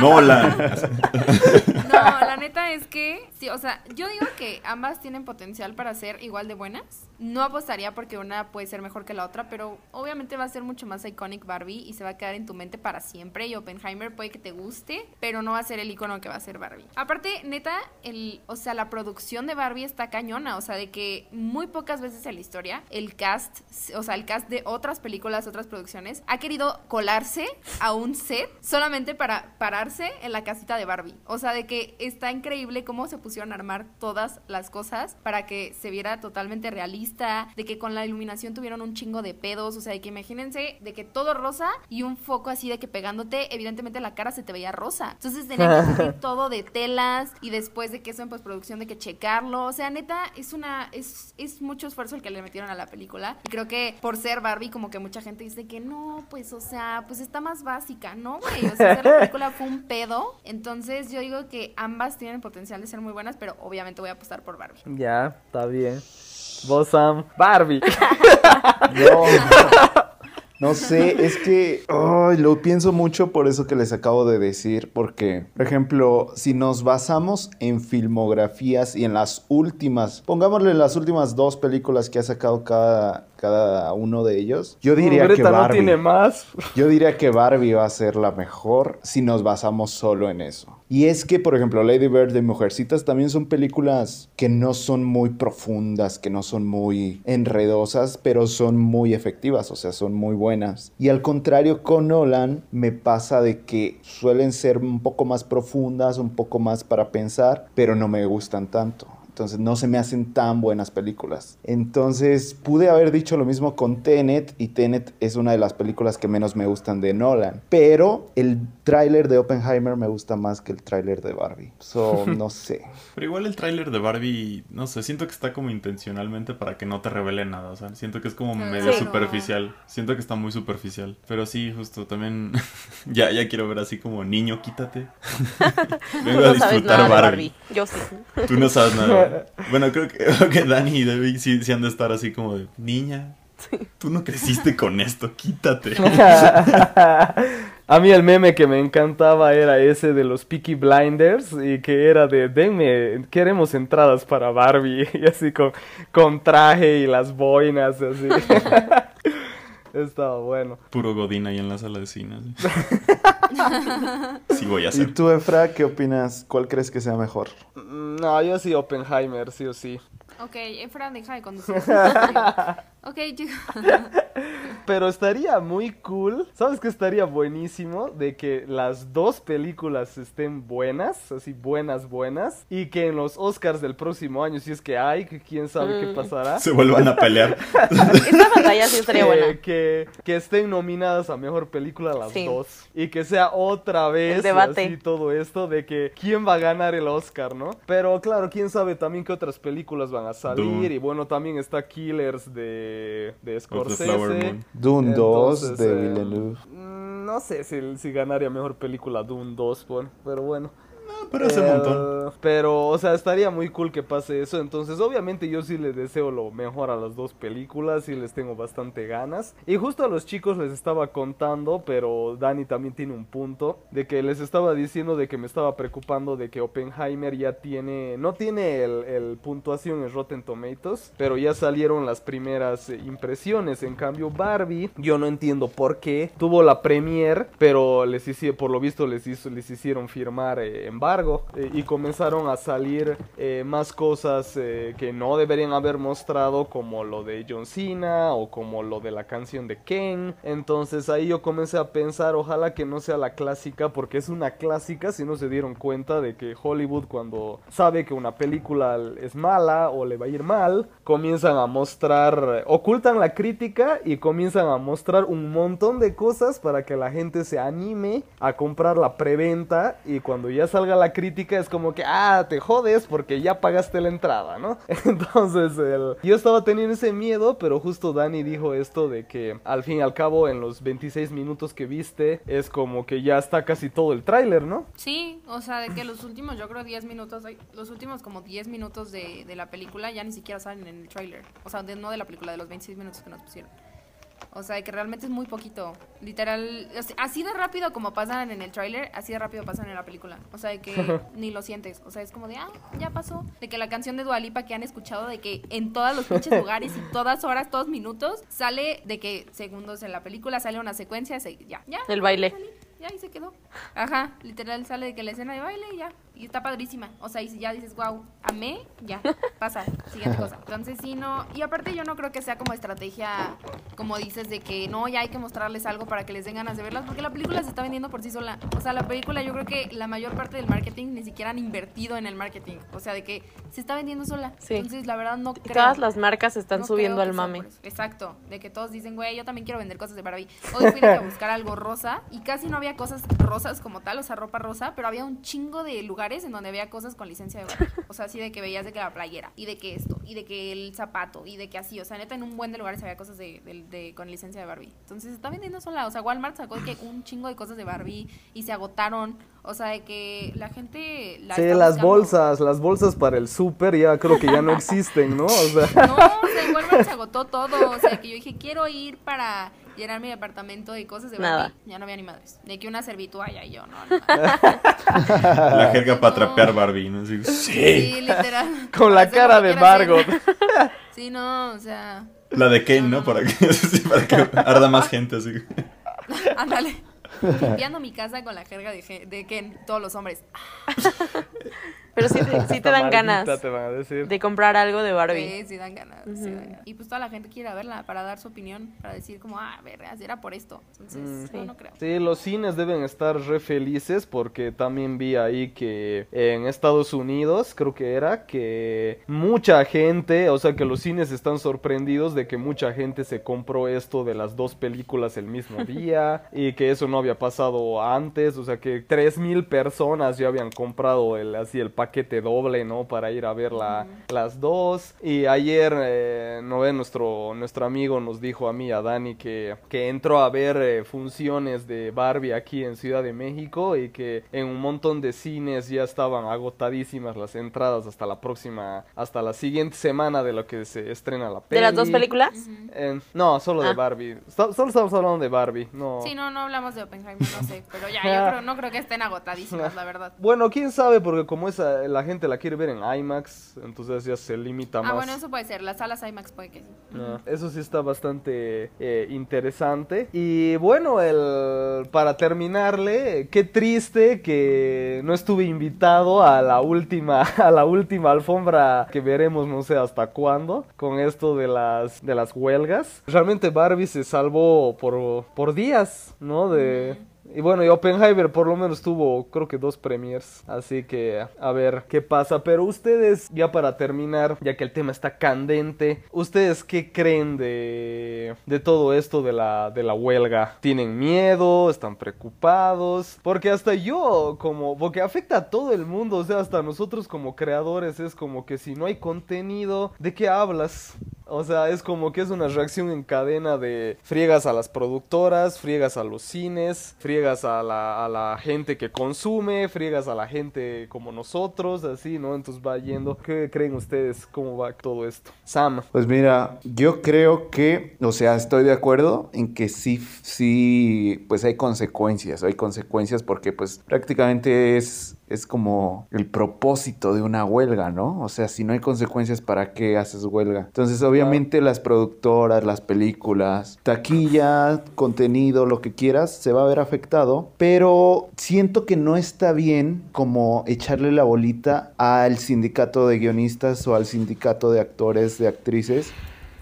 No, la. no, la neta es que, sí, o sea, yo digo que ambas tienen potencial para ser igual de buenas. No apostaría porque una puede ser mejor que la otra, pero obviamente va a ser mucho más iconic Barbie y se va a quedar en tu mente para siempre. Y Oppenheimer puede que te guste, pero no va a ser el icono que va a ser Barbie. Aparte, neta, el, o sea, la producción de Barbie está cañona, o sea, de que muy pocas veces en la historia el cast, o sea, el cast de otras películas, otras producciones, ha querido colarse a un set solamente para pararse en la casita de Barbie. O sea, de que está increíble cómo se pusieron a armar todas las cosas para que se viera totalmente realista, de que con la iluminación tuvieron un chingo de pedos, o sea, de que imagínense de que todo rosa y un foco así de que pegándote, evidentemente la cara se te veía rosa. Entonces tenía que todo de tela y después de que eso en postproducción de que checarlo. O sea, neta, es una, es, es mucho esfuerzo el que le metieron a la película. Y creo que por ser Barbie, como que mucha gente dice que no, pues, o sea, pues está más básica, ¿no, güey? O sea, la película fue un pedo. Entonces yo digo que ambas tienen potencial de ser muy buenas, pero obviamente voy a apostar por Barbie. Ya, está bien. Vos, Sam, Barbie. No sé, es que lo pienso mucho por eso que les acabo de decir, porque, por ejemplo, si nos basamos en filmografías y en las últimas, pongámosle las últimas dos películas que ha sacado cada, cada uno de ellos. Yo diría que Barbie. tiene más. Yo diría que Barbie va a ser la mejor si nos basamos solo en eso. Y es que, por ejemplo, Lady Bird y Mujercitas también son películas que no son muy profundas, que no son muy enredosas, pero son muy efectivas, o sea, son muy buenas. Y al contrario, con Nolan me pasa de que suelen ser un poco más profundas, un poco más para pensar, pero no me gustan tanto. Entonces no se me hacen tan buenas películas. Entonces pude haber dicho lo mismo con Tenet y Tenet es una de las películas que menos me gustan de Nolan. Pero el tráiler de Oppenheimer me gusta más que el tráiler de Barbie. So, no sé. Pero igual el tráiler de Barbie, no sé, siento que está como intencionalmente para que no te revele nada. O sea, siento que es como medio superficial. Siento que está muy superficial. Pero sí, justo también ya, ya quiero ver así como niño, quítate. Vengo a disfrutar Barbie. Yo sí. Tú no sabes nada. bueno, creo que, Dani y Debbie sí, han de estar así como de, niña, tú no creciste con esto, quítate. A mí el meme que me encantaba era ese de los Peaky Blinders y que era de, denme, queremos entradas para Barbie y así con, con traje y las boinas así. Estaba bueno. Puro Godín ahí en la sala de cine. sí voy a hacer. ¿Y tú, Efra, qué opinas? ¿Cuál crees que sea mejor? Mm, no, yo sí Oppenheimer, sí o sí. Ok, Efra, deja de conducir. ok, Pero estaría muy cool. ¿Sabes qué estaría buenísimo? De que las dos películas estén buenas, así buenas, buenas. Y que en los Oscars del próximo año, si es que hay, que quién sabe qué mm. pasará. Se vuelvan a pelear. Esta batalla sí estaría buena. Que, que, estén nominadas a mejor película las dos. Y que sea otra vez debate. así todo esto de que quién va a ganar el Oscar, ¿no? Pero claro, quién sabe también qué otras películas van a salir. Y bueno, también está Killers de, de Scorsese. Dune 2 de eh, Villeneuve. Mm, no sé si, si ganaría mejor película Dune 2, pero bueno pero hace un montón. Eh, pero, o sea, estaría muy cool que pase eso. Entonces, obviamente, yo sí les deseo lo mejor a las dos películas y les tengo bastante ganas. Y justo a los chicos les estaba contando, pero Dani también tiene un punto, de que les estaba diciendo de que me estaba preocupando de que Oppenheimer ya tiene, no tiene el, puntuación en Rotten Tomatoes, pero ya salieron las primeras eh, impresiones. En cambio, Barbie, yo no entiendo por qué, tuvo la premiere, pero les hicieron, por lo visto les, hizo, les hicieron firmar eh, en Barbie eh, y comenzaron a salir eh, más cosas eh, que no deberían haber mostrado como lo de John Cena o como lo de la canción de Ken. Entonces ahí yo comencé a pensar, ojalá que no sea la clásica porque es una clásica si no se dieron cuenta de que Hollywood cuando sabe que una película es mala o le va a ir mal, comienzan a mostrar, ocultan la crítica y comienzan a mostrar un montón de cosas para que la gente se anime a comprar la preventa y cuando ya salga la crítica es como que, ah, te jodes porque ya pagaste la entrada, ¿no? Entonces, yo estaba teniendo ese miedo, pero justo Dani dijo esto de que al fin y al cabo en los 26 minutos que viste es como que ya está casi todo el tráiler, ¿no? Sí, o sea, de que los últimos, yo creo 10 minutos, los últimos como 10 minutos de, de la película ya ni siquiera salen en el tráiler. O sea, no de la película, de los 26 minutos que nos pusieron. O sea, que realmente es muy poquito. Literal, así de rápido como pasan en el tráiler, así de rápido pasan en la película. O sea, de que ni lo sientes. O sea, es como de, ah, ya pasó. De que la canción de Dualipa que han escuchado, de que en todos los pinches lugares y todas horas, todos minutos, sale de que segundos en la película, sale una secuencia, ya, ya. El baile. ya ahí se quedó. Ajá, literal sale de que la escena de baile y ya. Y está padrísima. O sea, y si ya dices, wow, amé, ya, pasa, siguiente cosa. Entonces, sí, no. Y aparte, yo no creo que sea como estrategia, como dices, de que no, ya hay que mostrarles algo para que les den ganas de verlas, porque la película se está vendiendo por sí sola. O sea, la película, yo creo que la mayor parte del marketing ni siquiera han invertido en el marketing. O sea, de que se está vendiendo sola. Sí. Entonces, la verdad, no creo. Todas las marcas están subiendo al mame. Exacto. De que todos dicen, güey, yo también quiero vender cosas de Barbie. Hoy fui a buscar algo rosa y casi no había cosas rosas como tal, o sea, ropa rosa, pero había un chingo de lugares en donde había cosas con licencia de Barbie. O sea, así de que veías de que la playera, y de que esto, y de que el zapato, y de que así. O sea, neta, en un buen de lugares había cosas de, de, con licencia de Barbie. Entonces, está vendiendo sola. O sea, Walmart sacó que un chingo de cosas de Barbie y se agotaron. O sea, de que la gente... La sí, las bolsas, las bolsas para el súper ya creo que ya no existen, ¿no? O sea... No, o sea, Walmart se agotó todo. O sea, que yo dije, quiero ir para llenar mi departamento de cosas de Barbie. Ya no había ni madres. De que una servitualla y yo, no, no. La jerga para trapear Barbie, ¿no? Sí, sí literal. Con la cara de Margot. Sí, no, o sea. La de Ken, ¿no? Para, que, para que arda más gente, así. Ándale. Limpiando mi casa con la jerga de, de Ken, todos los hombres. Pero sí, sí te dan ganas de comprar algo de Barbie. Sí, sí dan, ganas, Y pues toda la gente quiere verla para dar su opinión, para decir como, ah, ver, era por esto. Entonces, no, no creo. Sí, los cines deben estar re felices porque también vi ahí que en Estados Unidos, creo que era, que mucha gente, o sea, que los cines están sorprendidos de que mucha gente se compró esto de las dos películas el mismo día y que eso no había pasado antes, o sea, que tres mil personas ya habían comprado el así el paquete paquete doble, ¿no? Para ir a ver la, las dos. Y ayer, eh, no ve, nuestro, nuestro amigo nos dijo a mí, a Dani, que, que entró a ver eh, funciones de Barbie aquí en Ciudad de México y que en un montón de cines ya estaban agotadísimas las entradas hasta la próxima, hasta la siguiente semana de lo que se estrena la película. ¿De las dos películas? no, solo de ah. Barbie. solo estamos hablando de Barbie, no. Sí, no, no hablamos de Oppenheimer, no sé, pero ya, yo creo, no creo que estén agotadísimas, la verdad. Bueno, quién sabe, porque como esa la gente la quiere ver en IMAX, entonces ya se limita ah, más. Ah, bueno, eso puede ser, las salas IMAX puede que sí. Ah, eso sí está bastante eh, interesante. Y bueno, el para terminarle, qué triste que no estuve invitado a la última a la última alfombra que veremos no sé hasta cuándo con esto de las de las huelgas. Realmente Barbie se salvó por por días, ¿no? De y bueno, y Oppenheimer por lo menos tuvo creo que dos premiers, así que a ver qué pasa. Pero ustedes, ya para terminar, ya que el tema está candente, ¿ustedes qué creen de, de todo esto de la, de la huelga? ¿Tienen miedo? ¿Están preocupados? Porque hasta yo, como, porque afecta a todo el mundo, o sea, hasta nosotros como creadores es como que si no hay contenido, ¿de qué hablas? O sea, es como que es una reacción en cadena de friegas a las productoras, friegas a los cines, friegas a la, a la gente que consume, friegas a la gente como nosotros, así, ¿no? Entonces va yendo. ¿Qué creen ustedes? ¿Cómo va todo esto? Sam. Pues mira, yo creo que, o sea, estoy de acuerdo en que sí, sí, pues hay consecuencias, hay consecuencias porque pues prácticamente es es como el propósito de una huelga, ¿no? O sea, si no hay consecuencias, ¿para qué haces huelga? Entonces, obviamente las productoras, las películas, taquilla, contenido, lo que quieras, se va a ver afectado, pero siento que no está bien como echarle la bolita al sindicato de guionistas o al sindicato de actores, de actrices,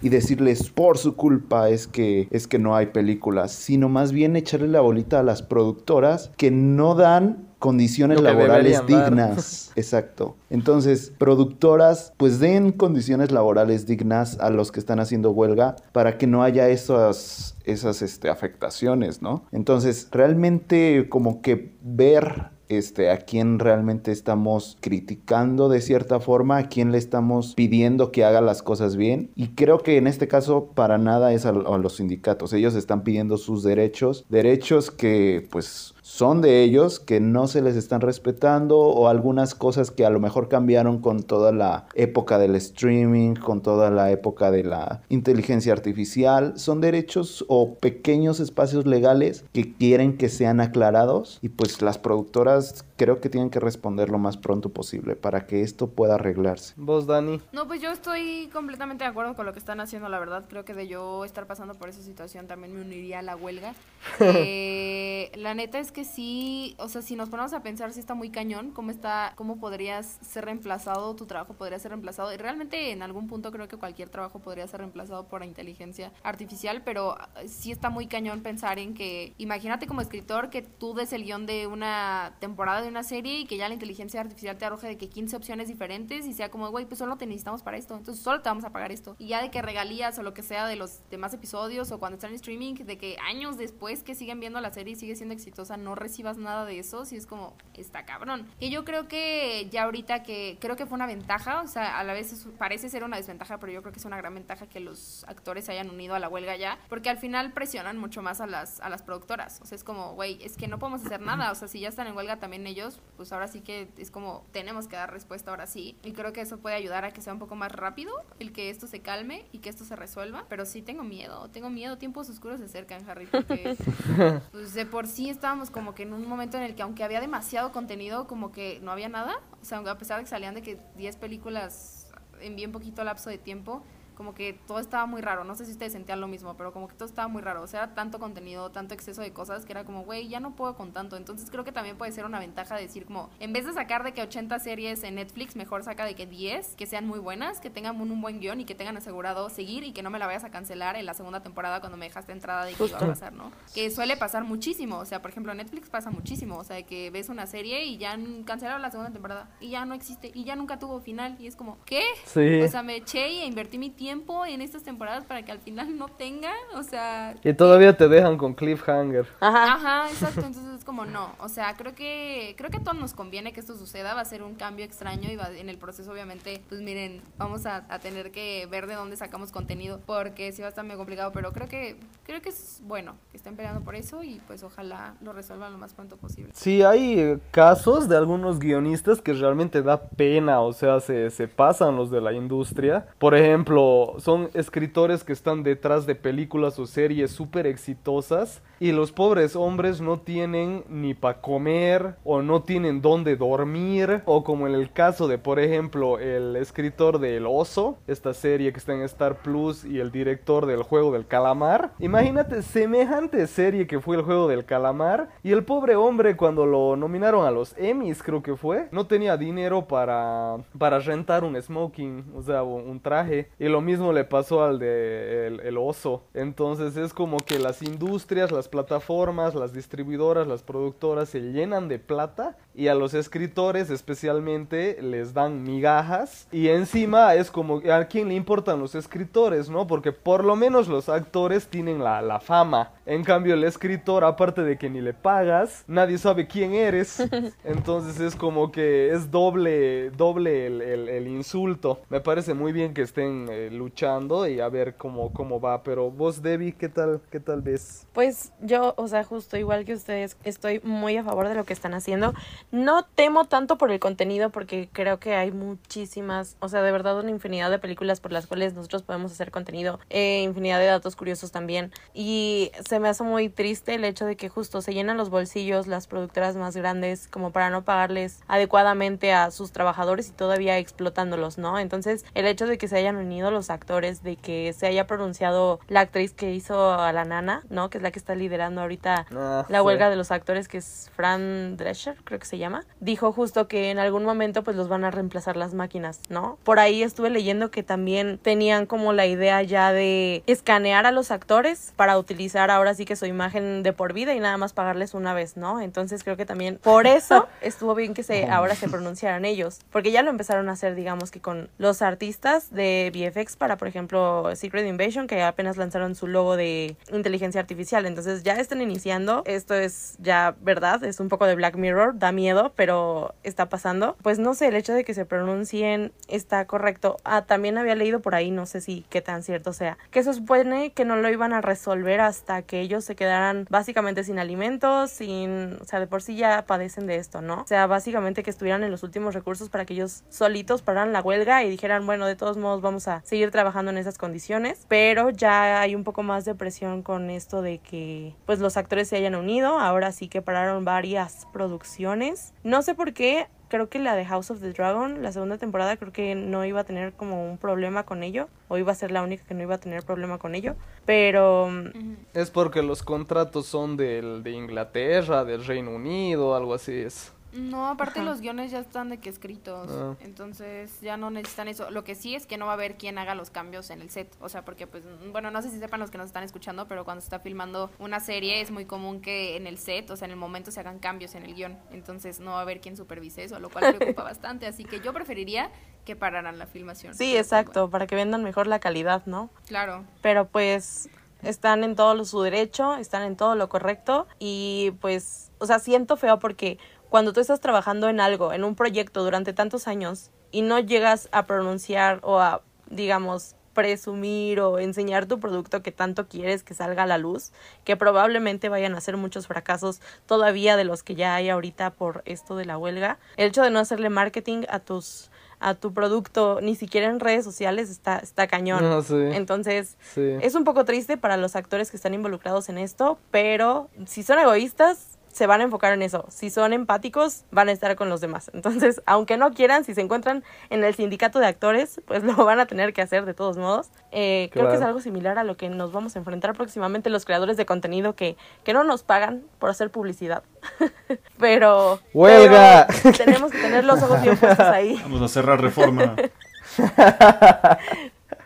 y decirles por su culpa es que es que no hay películas, sino más bien echarle la bolita a las productoras que no dan condiciones laborales dignas. Exacto. Entonces, productoras, pues den condiciones laborales dignas a los que están haciendo huelga para que no haya esas, esas este, afectaciones, ¿no? Entonces, realmente como que ver este, a quién realmente estamos criticando de cierta forma, a quién le estamos pidiendo que haga las cosas bien. Y creo que en este caso para nada es a, a los sindicatos. Ellos están pidiendo sus derechos, derechos que pues son de ellos, que no se les están respetando o algunas cosas que a lo mejor cambiaron con toda la época del streaming, con toda la época de la inteligencia artificial. Son derechos o pequeños espacios legales que quieren que sean aclarados y pues las productoras creo que tienen que responder lo más pronto posible para que esto pueda arreglarse. ¿Vos, Dani? No, pues yo estoy completamente de acuerdo con lo que están haciendo, la verdad. Creo que de yo estar pasando por esa situación también me uniría a la huelga. Eh, la neta es que sí, o sea, si nos ponemos a pensar si está muy cañón, cómo está, cómo podrías ser reemplazado, tu trabajo podría ser reemplazado. Y realmente en algún punto creo que cualquier trabajo podría ser reemplazado por la inteligencia artificial, pero ah, sí está muy cañón pensar en que, imagínate como escritor que tú des el guion de una temporada de una serie y que ya la inteligencia artificial te arroje de que 15 opciones diferentes y sea como, güey, pues solo te necesitamos para esto, entonces solo te vamos a pagar esto. Y ya de que regalías o lo que sea de los demás episodios o cuando están en streaming, de que años después que siguen viendo la serie y sigue siendo exitosa, no recibas nada de eso, si es como, está cabrón. Y yo creo que ya ahorita que creo que fue una ventaja, o sea, a la vez parece ser una desventaja, pero yo creo que es una gran ventaja que los actores se hayan unido a la huelga ya, porque al final presionan mucho más a las, a las productoras. O sea, es como, güey, es que no podemos hacer nada, o sea, si ya están en huelga también ellos, pues ahora sí que es como, tenemos que dar respuesta ahora sí. Y creo que eso puede ayudar a que sea un poco más rápido el que esto se calme y que esto se resuelva. Pero sí tengo miedo, tengo miedo, tiempos oscuros se acercan, Harry, porque pues de por sí estábamos como que en un momento en el que aunque había demasiado contenido, como que no había nada. O sea, a pesar de que salían de que 10 películas en bien poquito lapso de tiempo, como que todo estaba muy raro. No sé si ustedes sentían lo mismo, pero como que todo estaba muy raro. O sea, tanto contenido, tanto exceso de cosas que era como, güey, ya no puedo con tanto. Entonces creo que también puede ser una ventaja decir como, en vez de sacar de que 80 series en Netflix, mejor saca de que 10, que sean muy buenas, que tengan un, buen guion y que tengan asegurado seguir y que no me la vayas a cancelar en la segunda temporada cuando me dejaste entrada de que iba a pasar, ¿no? Que suele pasar muchísimo. O sea, por ejemplo, en Netflix pasa muchísimo. O sea, que ves una serie y ya cancelaron la segunda temporada y ya no existe y ya nunca tuvo final. Y es como, ¿qué? Sí. O sea, me eché y invertí mi tiempo en estas temporadas para que al final no tenga, o sea... Y todavía te dejan con cliffhanger. Ajá. Ajá, exacto, entonces es como no, o sea, creo que creo que a todos nos conviene que esto suceda, va a ser un cambio extraño y va en el proceso obviamente, pues miren, vamos a, tener que ver de dónde sacamos contenido porque sí va a estar muy complicado, pero creo que creo que es bueno que estén peleando por eso y pues ojalá lo resuelvan lo más pronto posible. Sí, hay eh, casos de algunos guionistas que realmente da pena, o sea, se, se pasan los de la industria. Por ejemplo, son escritores que están detrás de películas o series súper exitosas y los pobres hombres no tienen ni para comer o no tienen dónde dormir o como en el caso de por ejemplo el escritor de El Oso, esta serie que está en Star Plus y el director del juego del calamar. Imagínate semejante serie que fue el juego del calamar y el pobre hombre cuando lo nominaron a los Emmys creo que fue, no tenía dinero para para rentar un smoking, o sea, un traje y lo mismo le pasó al de el, el oso. Entonces es como que las industrias, las plataformas, las distribuidoras, las productoras se llenan de plata y a los escritores especialmente les dan migajas y encima es como a quién le importan los escritores, ¿no? Porque por lo menos los actores tienen la, la fama. En cambio el escritor, aparte de que ni le pagas, nadie sabe quién eres. Entonces es como que es doble, doble el, el- el insulto. Me parece muy bien que estén eh, luchando y a ver cómo, cómo va. Pero vos, Debbie, ¿qué tal, qué tal ves? Pues yo, o sea, justo igual que ustedes, estoy muy a favor de lo que están haciendo. No temo tanto por el contenido porque creo que hay muchísimas, o sea, de verdad una infinidad de películas por las cuales nosotros podemos hacer contenido, eh, infinidad de datos curiosos también. Y se me hace muy triste el hecho de que justo se llenan los bolsillos las productoras más grandes como para no pagarles adecuadamente a sus trabajadores y todavía explotándolos, ¿no? Entonces, el hecho de que se hayan unido los actores, de que se haya pronunciado la actriz que hizo a la nana, ¿no? Que es la que está liderando ahorita Ah, la sí. huelga de los actores, que es Fran Drescher, creo que se llama, dijo justo que en algún momento pues los van a reemplazar las máquinas, ¿no? Por ahí estuve leyendo que también tenían como la idea ya de escanear a los actores para utilizar ahora sí que su imagen de por vida y nada más pagarles una vez, ¿no? Entonces creo que también por eso estuvo bien que se ahora se pronunciaran ellos, porque ya lo empezaron a hacer, digamos que con los artistas de VFX para, por ejemplo, Secret Invasion, que apenas lanzaron su logo de inteligencia artificial, entonces ya están iniciando, esto es ya verdad, es un poco de Black Mirror, da miedo, pero está pasando. Pues no sé, el hecho de que se pronuncien está correcto. Ah, también había leído por ahí, no sé si qué tan cierto sea, que se supone que no lo iban a resolver hasta que ellos se quedaran básicamente sin alimentos, sin, o sea, de por sí ya padecen de esto, ¿no? O sea, básicamente que estuvieran en los últimos recursos para que ellos solitos pararan la huelga y dijeran, bueno, de todos modos vamos a seguir trabajando en esas condiciones, pero ya hay un poco más de presión con esto de que pues los actores se hayan unido, ahora sí que pararon varias producciones. No sé por qué, creo que la de House of the Dragon, la segunda temporada, creo que no iba a tener como un problema con ello, o iba a ser la única que no iba a tener problema con ello, pero Es porque los contratos son del, de Inglaterra, del Reino Unido, algo así es. No, aparte Ajá. los guiones ya están de que escritos, Ah. entonces ya no necesitan eso. Lo que sí es que no va a haber quien haga los cambios en el set, o sea, porque pues, bueno, no sé si sepan los que nos están escuchando, pero cuando se está filmando una serie es muy común que en el set, o sea, en el momento se hagan cambios en el guion, entonces no va a haber quien supervise eso, lo cual preocupa bastante, así que yo preferiría que pararan la filmación. sí, pues, exacto, para que vendan mejor la calidad, ¿no? claro. pero pues están en todo lo- su derecho, están en todo lo correcto y pues, o sea, siento feo porque cuando tú estás trabajando en algo, en un proyecto durante tantos años y no llegas a pronunciar o a, digamos, presumir o enseñar tu producto que tanto quieres que salga a la luz, que probablemente vayan a ser muchos fracasos todavía de los que ya hay ahorita por esto de la huelga. El hecho de no hacerle marketing a tus a tu producto ni siquiera en redes sociales está está cañón. Ah, sí. Entonces, Sí. es un poco triste para los actores que están involucrados en esto, pero si son egoístas, se van a enfocar en eso. Si son empáticos, van a estar con los demás. Entonces, aunque no quieran, si se encuentran en el sindicato de actores, pues lo van a tener que hacer de todos modos. Eh, Creo que es Claro. algo similar a lo que nos vamos a enfrentar próximamente los creadores de contenido que, que no nos pagan por hacer publicidad. pero, ¡Huelga! pero tenemos que tener los ojos bien puestos ahí. Vamos a cerrar reforma.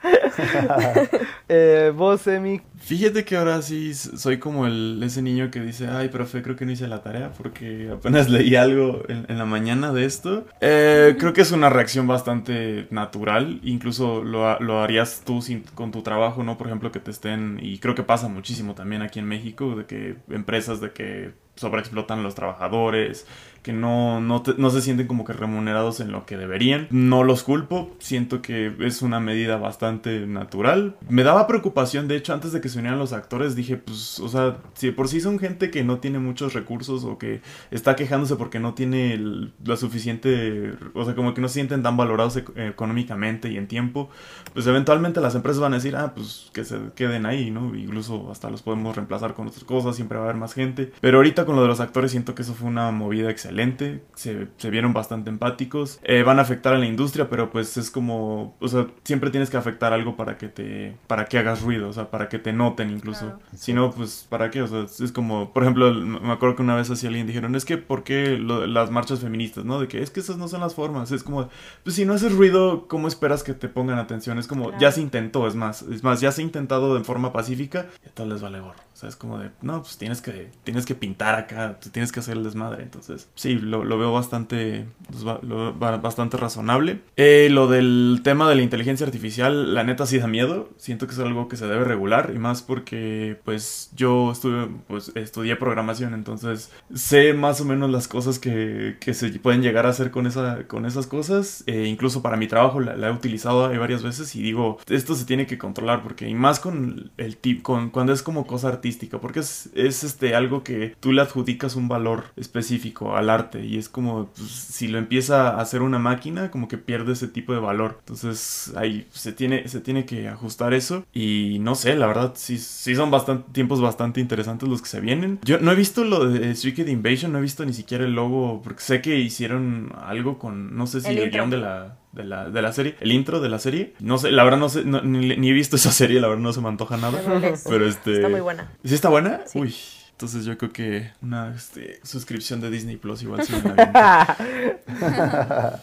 Eh, vos, Emi, Fíjate que ahora sí soy como el, ese niño que dice, ay, profe, creo que no hice la tarea porque apenas leí algo en, en la mañana de esto. Eh, creo que es una reacción bastante natural, incluso lo, lo harías tú sin- con tu trabajo, ¿no? Por ejemplo, que te estén, y creo que pasa muchísimo también aquí en México, de que empresas de que sobreexplotan los trabajadores, que no, no, te- no se sienten como que remunerados en lo que deberían. No los culpo, siento que es una medida bastante natural. Me daba preocupación, de hecho, antes de que se unieran los actores, dije, pues, o sea, si por sí son gente que no tiene muchos recursos o que está quejándose porque no tiene la suficiente, o sea, como que no se sienten tan valorados ec- económicamente y en tiempo, pues eventualmente las empresas van a decir, ah, pues que se queden ahí, ¿no? Incluso hasta los podemos reemplazar con otras cosas, siempre va a haber más gente. Pero ahorita con lo de los actores siento que eso fue una movida excelente, se, se vieron bastante empáticos, Eh, van a afectar a la industria, pero pues es como, o sea, siempre tienes que afectar algo para que te, para que hagas ruido, o sea, para que te noten incluso. Claro. Si no, pues, ¿para qué? O sea, es como, por ejemplo, me acuerdo que una vez así alguien dijeron, es que, ¿por qué lo- las marchas feministas, no? De que es que esas no son las formas, es como, pues si no haces ruido, ¿cómo esperas que te pongan atención? Es como, Claro. ya se intentó, es más, es más, ya se ha intentado de forma pacífica y a todos les vale gorro. Sea, es como de, no, pues tienes que, tienes que pintar acá, tienes que hacer el desmadre. Entonces, sí, lo, lo veo bastante, pues, ba- lo ba- bastante razonable. Eh, lo del tema de la inteligencia artificial, la neta sí da miedo. Siento que es algo que se debe regular y más porque, pues, yo estuve, pues, estudié programación, entonces sé más o menos las cosas que, que se pueden llegar a hacer con, esa, con esas cosas. Eh, incluso para mi trabajo la, la he utilizado varias veces y digo, esto se tiene que controlar porque, y más con el tip, con cuando es como cosa artística artística, porque es, es este, algo que tú le adjudicas un valor específico al arte y es como pues, si lo empieza a hacer una máquina, como que pierde ese tipo de valor. Entonces ahí se tiene, se tiene que ajustar eso y no sé, la verdad sí, sí son bastante, tiempos bastante interesantes los que se vienen. Yo no he visto lo de Wicked Invasion, no he visto ni siquiera el logo, porque sé que hicieron algo con, no sé si el, guion de la, de la, de la serie, el intro de la serie. No sé, la verdad no sé, ni, ni, he visto esa serie, la verdad no se me antoja nada. Pero este... Está muy buena. ¿Sí está buena? Uy. Entonces yo creo que una este, suscripción de Disney Plus igual sí me la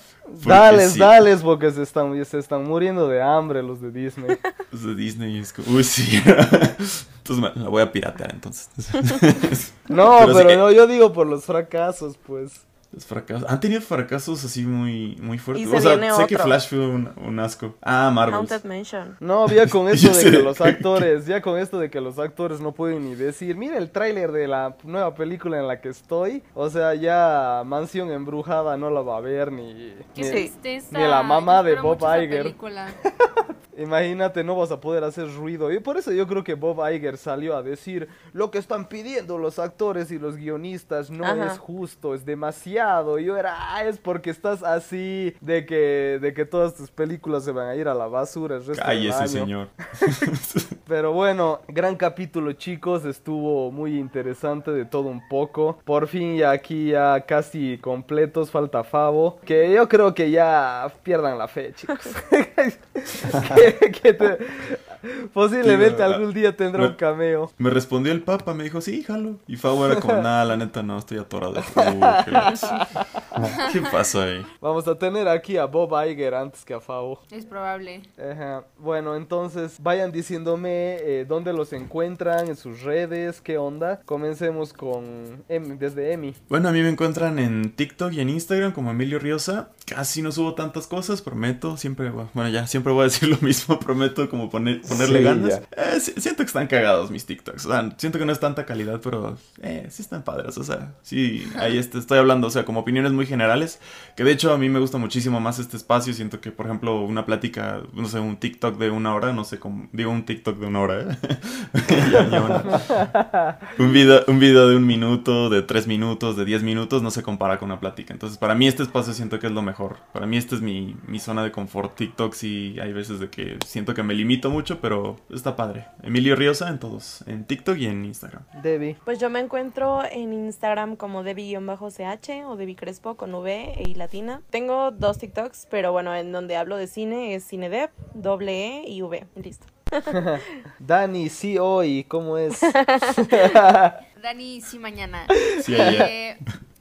Dales, sí. dales, porque se están, se están muriendo de hambre los de Disney. Los de Disney es como, uy, sí. Entonces me la voy a piratear entonces. no, pero, pero no, yo digo por los fracasos, pues. Los fracasos. Han tenido fracasos así muy, muy fuertes. O sea, sé que Flash fue un, un, asco. Ah, Marvel. No, ya con esto de que los actores, ya con esto de que los actores no pueden ni decir, mira el tráiler de la nueva película en la que estoy. O sea, ya Mansión Embrujada no la va a ver ni, ni, ni la mamá de Bob Iger. Imagínate, no vas a poder hacer ruido. Y por eso yo creo que Bob Iger salió a decir, lo que están pidiendo los actores y los guionistas no Ajá. es justo, es demasiado. Y yo era, ah, es porque estás así de que, de que todas tus películas se van a ir a la basura el resto Cállese, del año. señor. Pero bueno, gran capítulo chicos, estuvo muy interesante de todo un poco. Por fin ya aquí ya casi completos, falta Favo. Que yo creo que ya pierdan la fe, chicos. que, que te, posiblemente algún día tendrá me, un cameo. Me respondió el papa, me dijo, sí, jalo. Y Favo era como, nada, la neta no, estoy atorado. Uh, ¿qué, ¿Qué pasó ahí? Vamos a tener aquí a Bob Iger antes que a Favo. Es probable. Ajá. Bueno, entonces vayan diciéndome eh, dónde los encuentran, en sus redes, qué onda. Comencemos con Emi, desde Emi. Bueno, a mí me encuentran en TikTok y en Instagram como Emilio Riosa. Casi no subo tantas cosas, prometo. Siempre, bueno, ya, siempre voy a decir lo mismo, prometo como poner, ponerle sí, ganas. Eh, siento que están cagados mis TikToks. O sea, siento que no es tanta calidad, pero eh, sí están padres. O sea, sí, ahí este, estoy hablando, o sea, como opiniones muy generales. Que de hecho a mí me gusta muchísimo más este espacio. Siento que, por ejemplo, una plática, no sé, un TikTok de una hora, no sé cómo. Digo un TikTok de una hora, ¿eh? ya, ya una. Un, video, un video de un minuto, de tres minutos, de diez minutos, no se compara con una plática. Entonces, para mí este espacio siento que es lo mejor. Para mí esta es mi, mi zona de confort. TikTok sí hay veces de que siento que me limito mucho, pero está padre. Emilio Riosa en todos, en TikTok y en Instagram. Debbie. Pues yo me encuentro en Instagram como Debbie-CH o Debbie Crespo con V e I latina. Tengo dos TikToks, pero bueno, en donde hablo de cine es CineDev, doble E y V. Listo. Dani, sí hoy, ¿cómo es? Dani, sí mañana. Sí. Eh,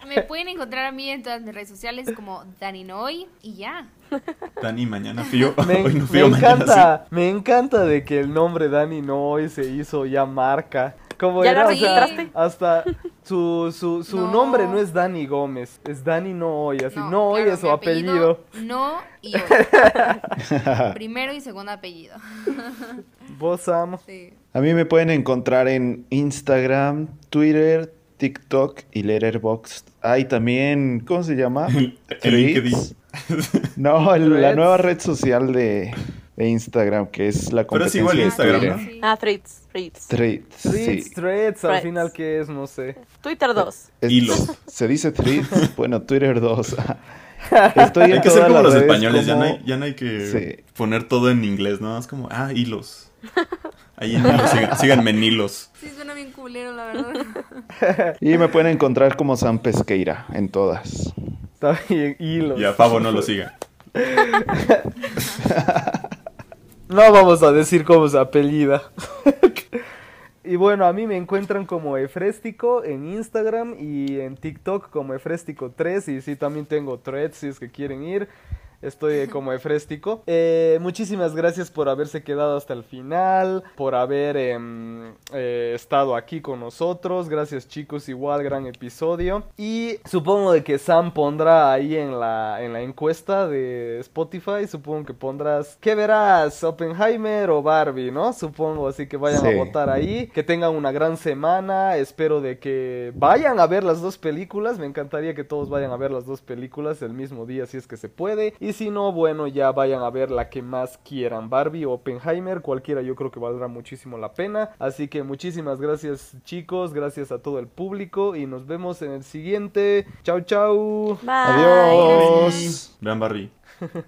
me pueden encontrar a mí en todas mis redes sociales como Dani Noy y ya. Dani mañana fío. Me, Hoy no me fío, mañana encanta, me encanta de que el nombre Dani Noy se hizo ya marca. Como ¿Ya era, lo o sea, registraste? hasta su, su, su No. nombre no es Dani Gómez, es Dani Noy, así no, claro, es su apellido. No y hoy. Primero y segundo apellido. Vos. Sí. A mí me pueden encontrar en Instagram, Twitter, TikTok y Letterboxd. Hay también, ¿cómo se llama? Threads. No, el- la nueva red social de, de Instagram, que es la Pero es competencia igual de Instagram, Twitter. ¿no? Ah, Threads, Threads. Threads, Threads, sí. threads, al Threads. final qué es, no sé. Twitter 2. Es- Hilos. Se dice Threads, bueno, Twitter 2. Estoy en Hay que ser como los españoles, ya, no hay, ya no hay que Sí. poner todo en inglés, ¿no? Es como, ah, hilos. Ahí en hilos, sigan- síganme en hilos. Sí, suena bien culero, la verdad. Y me pueden encontrar como Sam Pesqueira en todas. Está bien, hilos. Y a Favo no lo sigan. No vamos a decir cómo se apellida. y bueno, a mí me encuentran como Efréstico en Instagram y en TikTok como Efréstico3. Y sí, también tengo threads si es que quieren ir. Estoy como Efréstico. Eh, muchísimas gracias por haberse quedado hasta el final, por haber em, eh, estado aquí con nosotros. Gracias chicos, igual gran episodio. Y supongo de que Sam pondrá ahí en la, en la encuesta de Spotify, supongo que pondrás, ¿qué verás? ¿Oppenheimer o Barbie? ¿No? Supongo, así que vayan Sí. a votar ahí. Que tengan una gran semana. Espero de que vayan a ver las dos películas. Me encantaría que todos vayan a ver las dos películas el mismo día si es que se puede. Y Y si no, bueno, ya vayan a ver la que más quieran. Barbie o Oppenheimer, cualquiera yo creo que valdrá muchísimo la pena. Así que muchísimas gracias chicos, gracias a todo el público y nos vemos en el siguiente. Chau, chau. Bye. Adiós. Vean Barbie.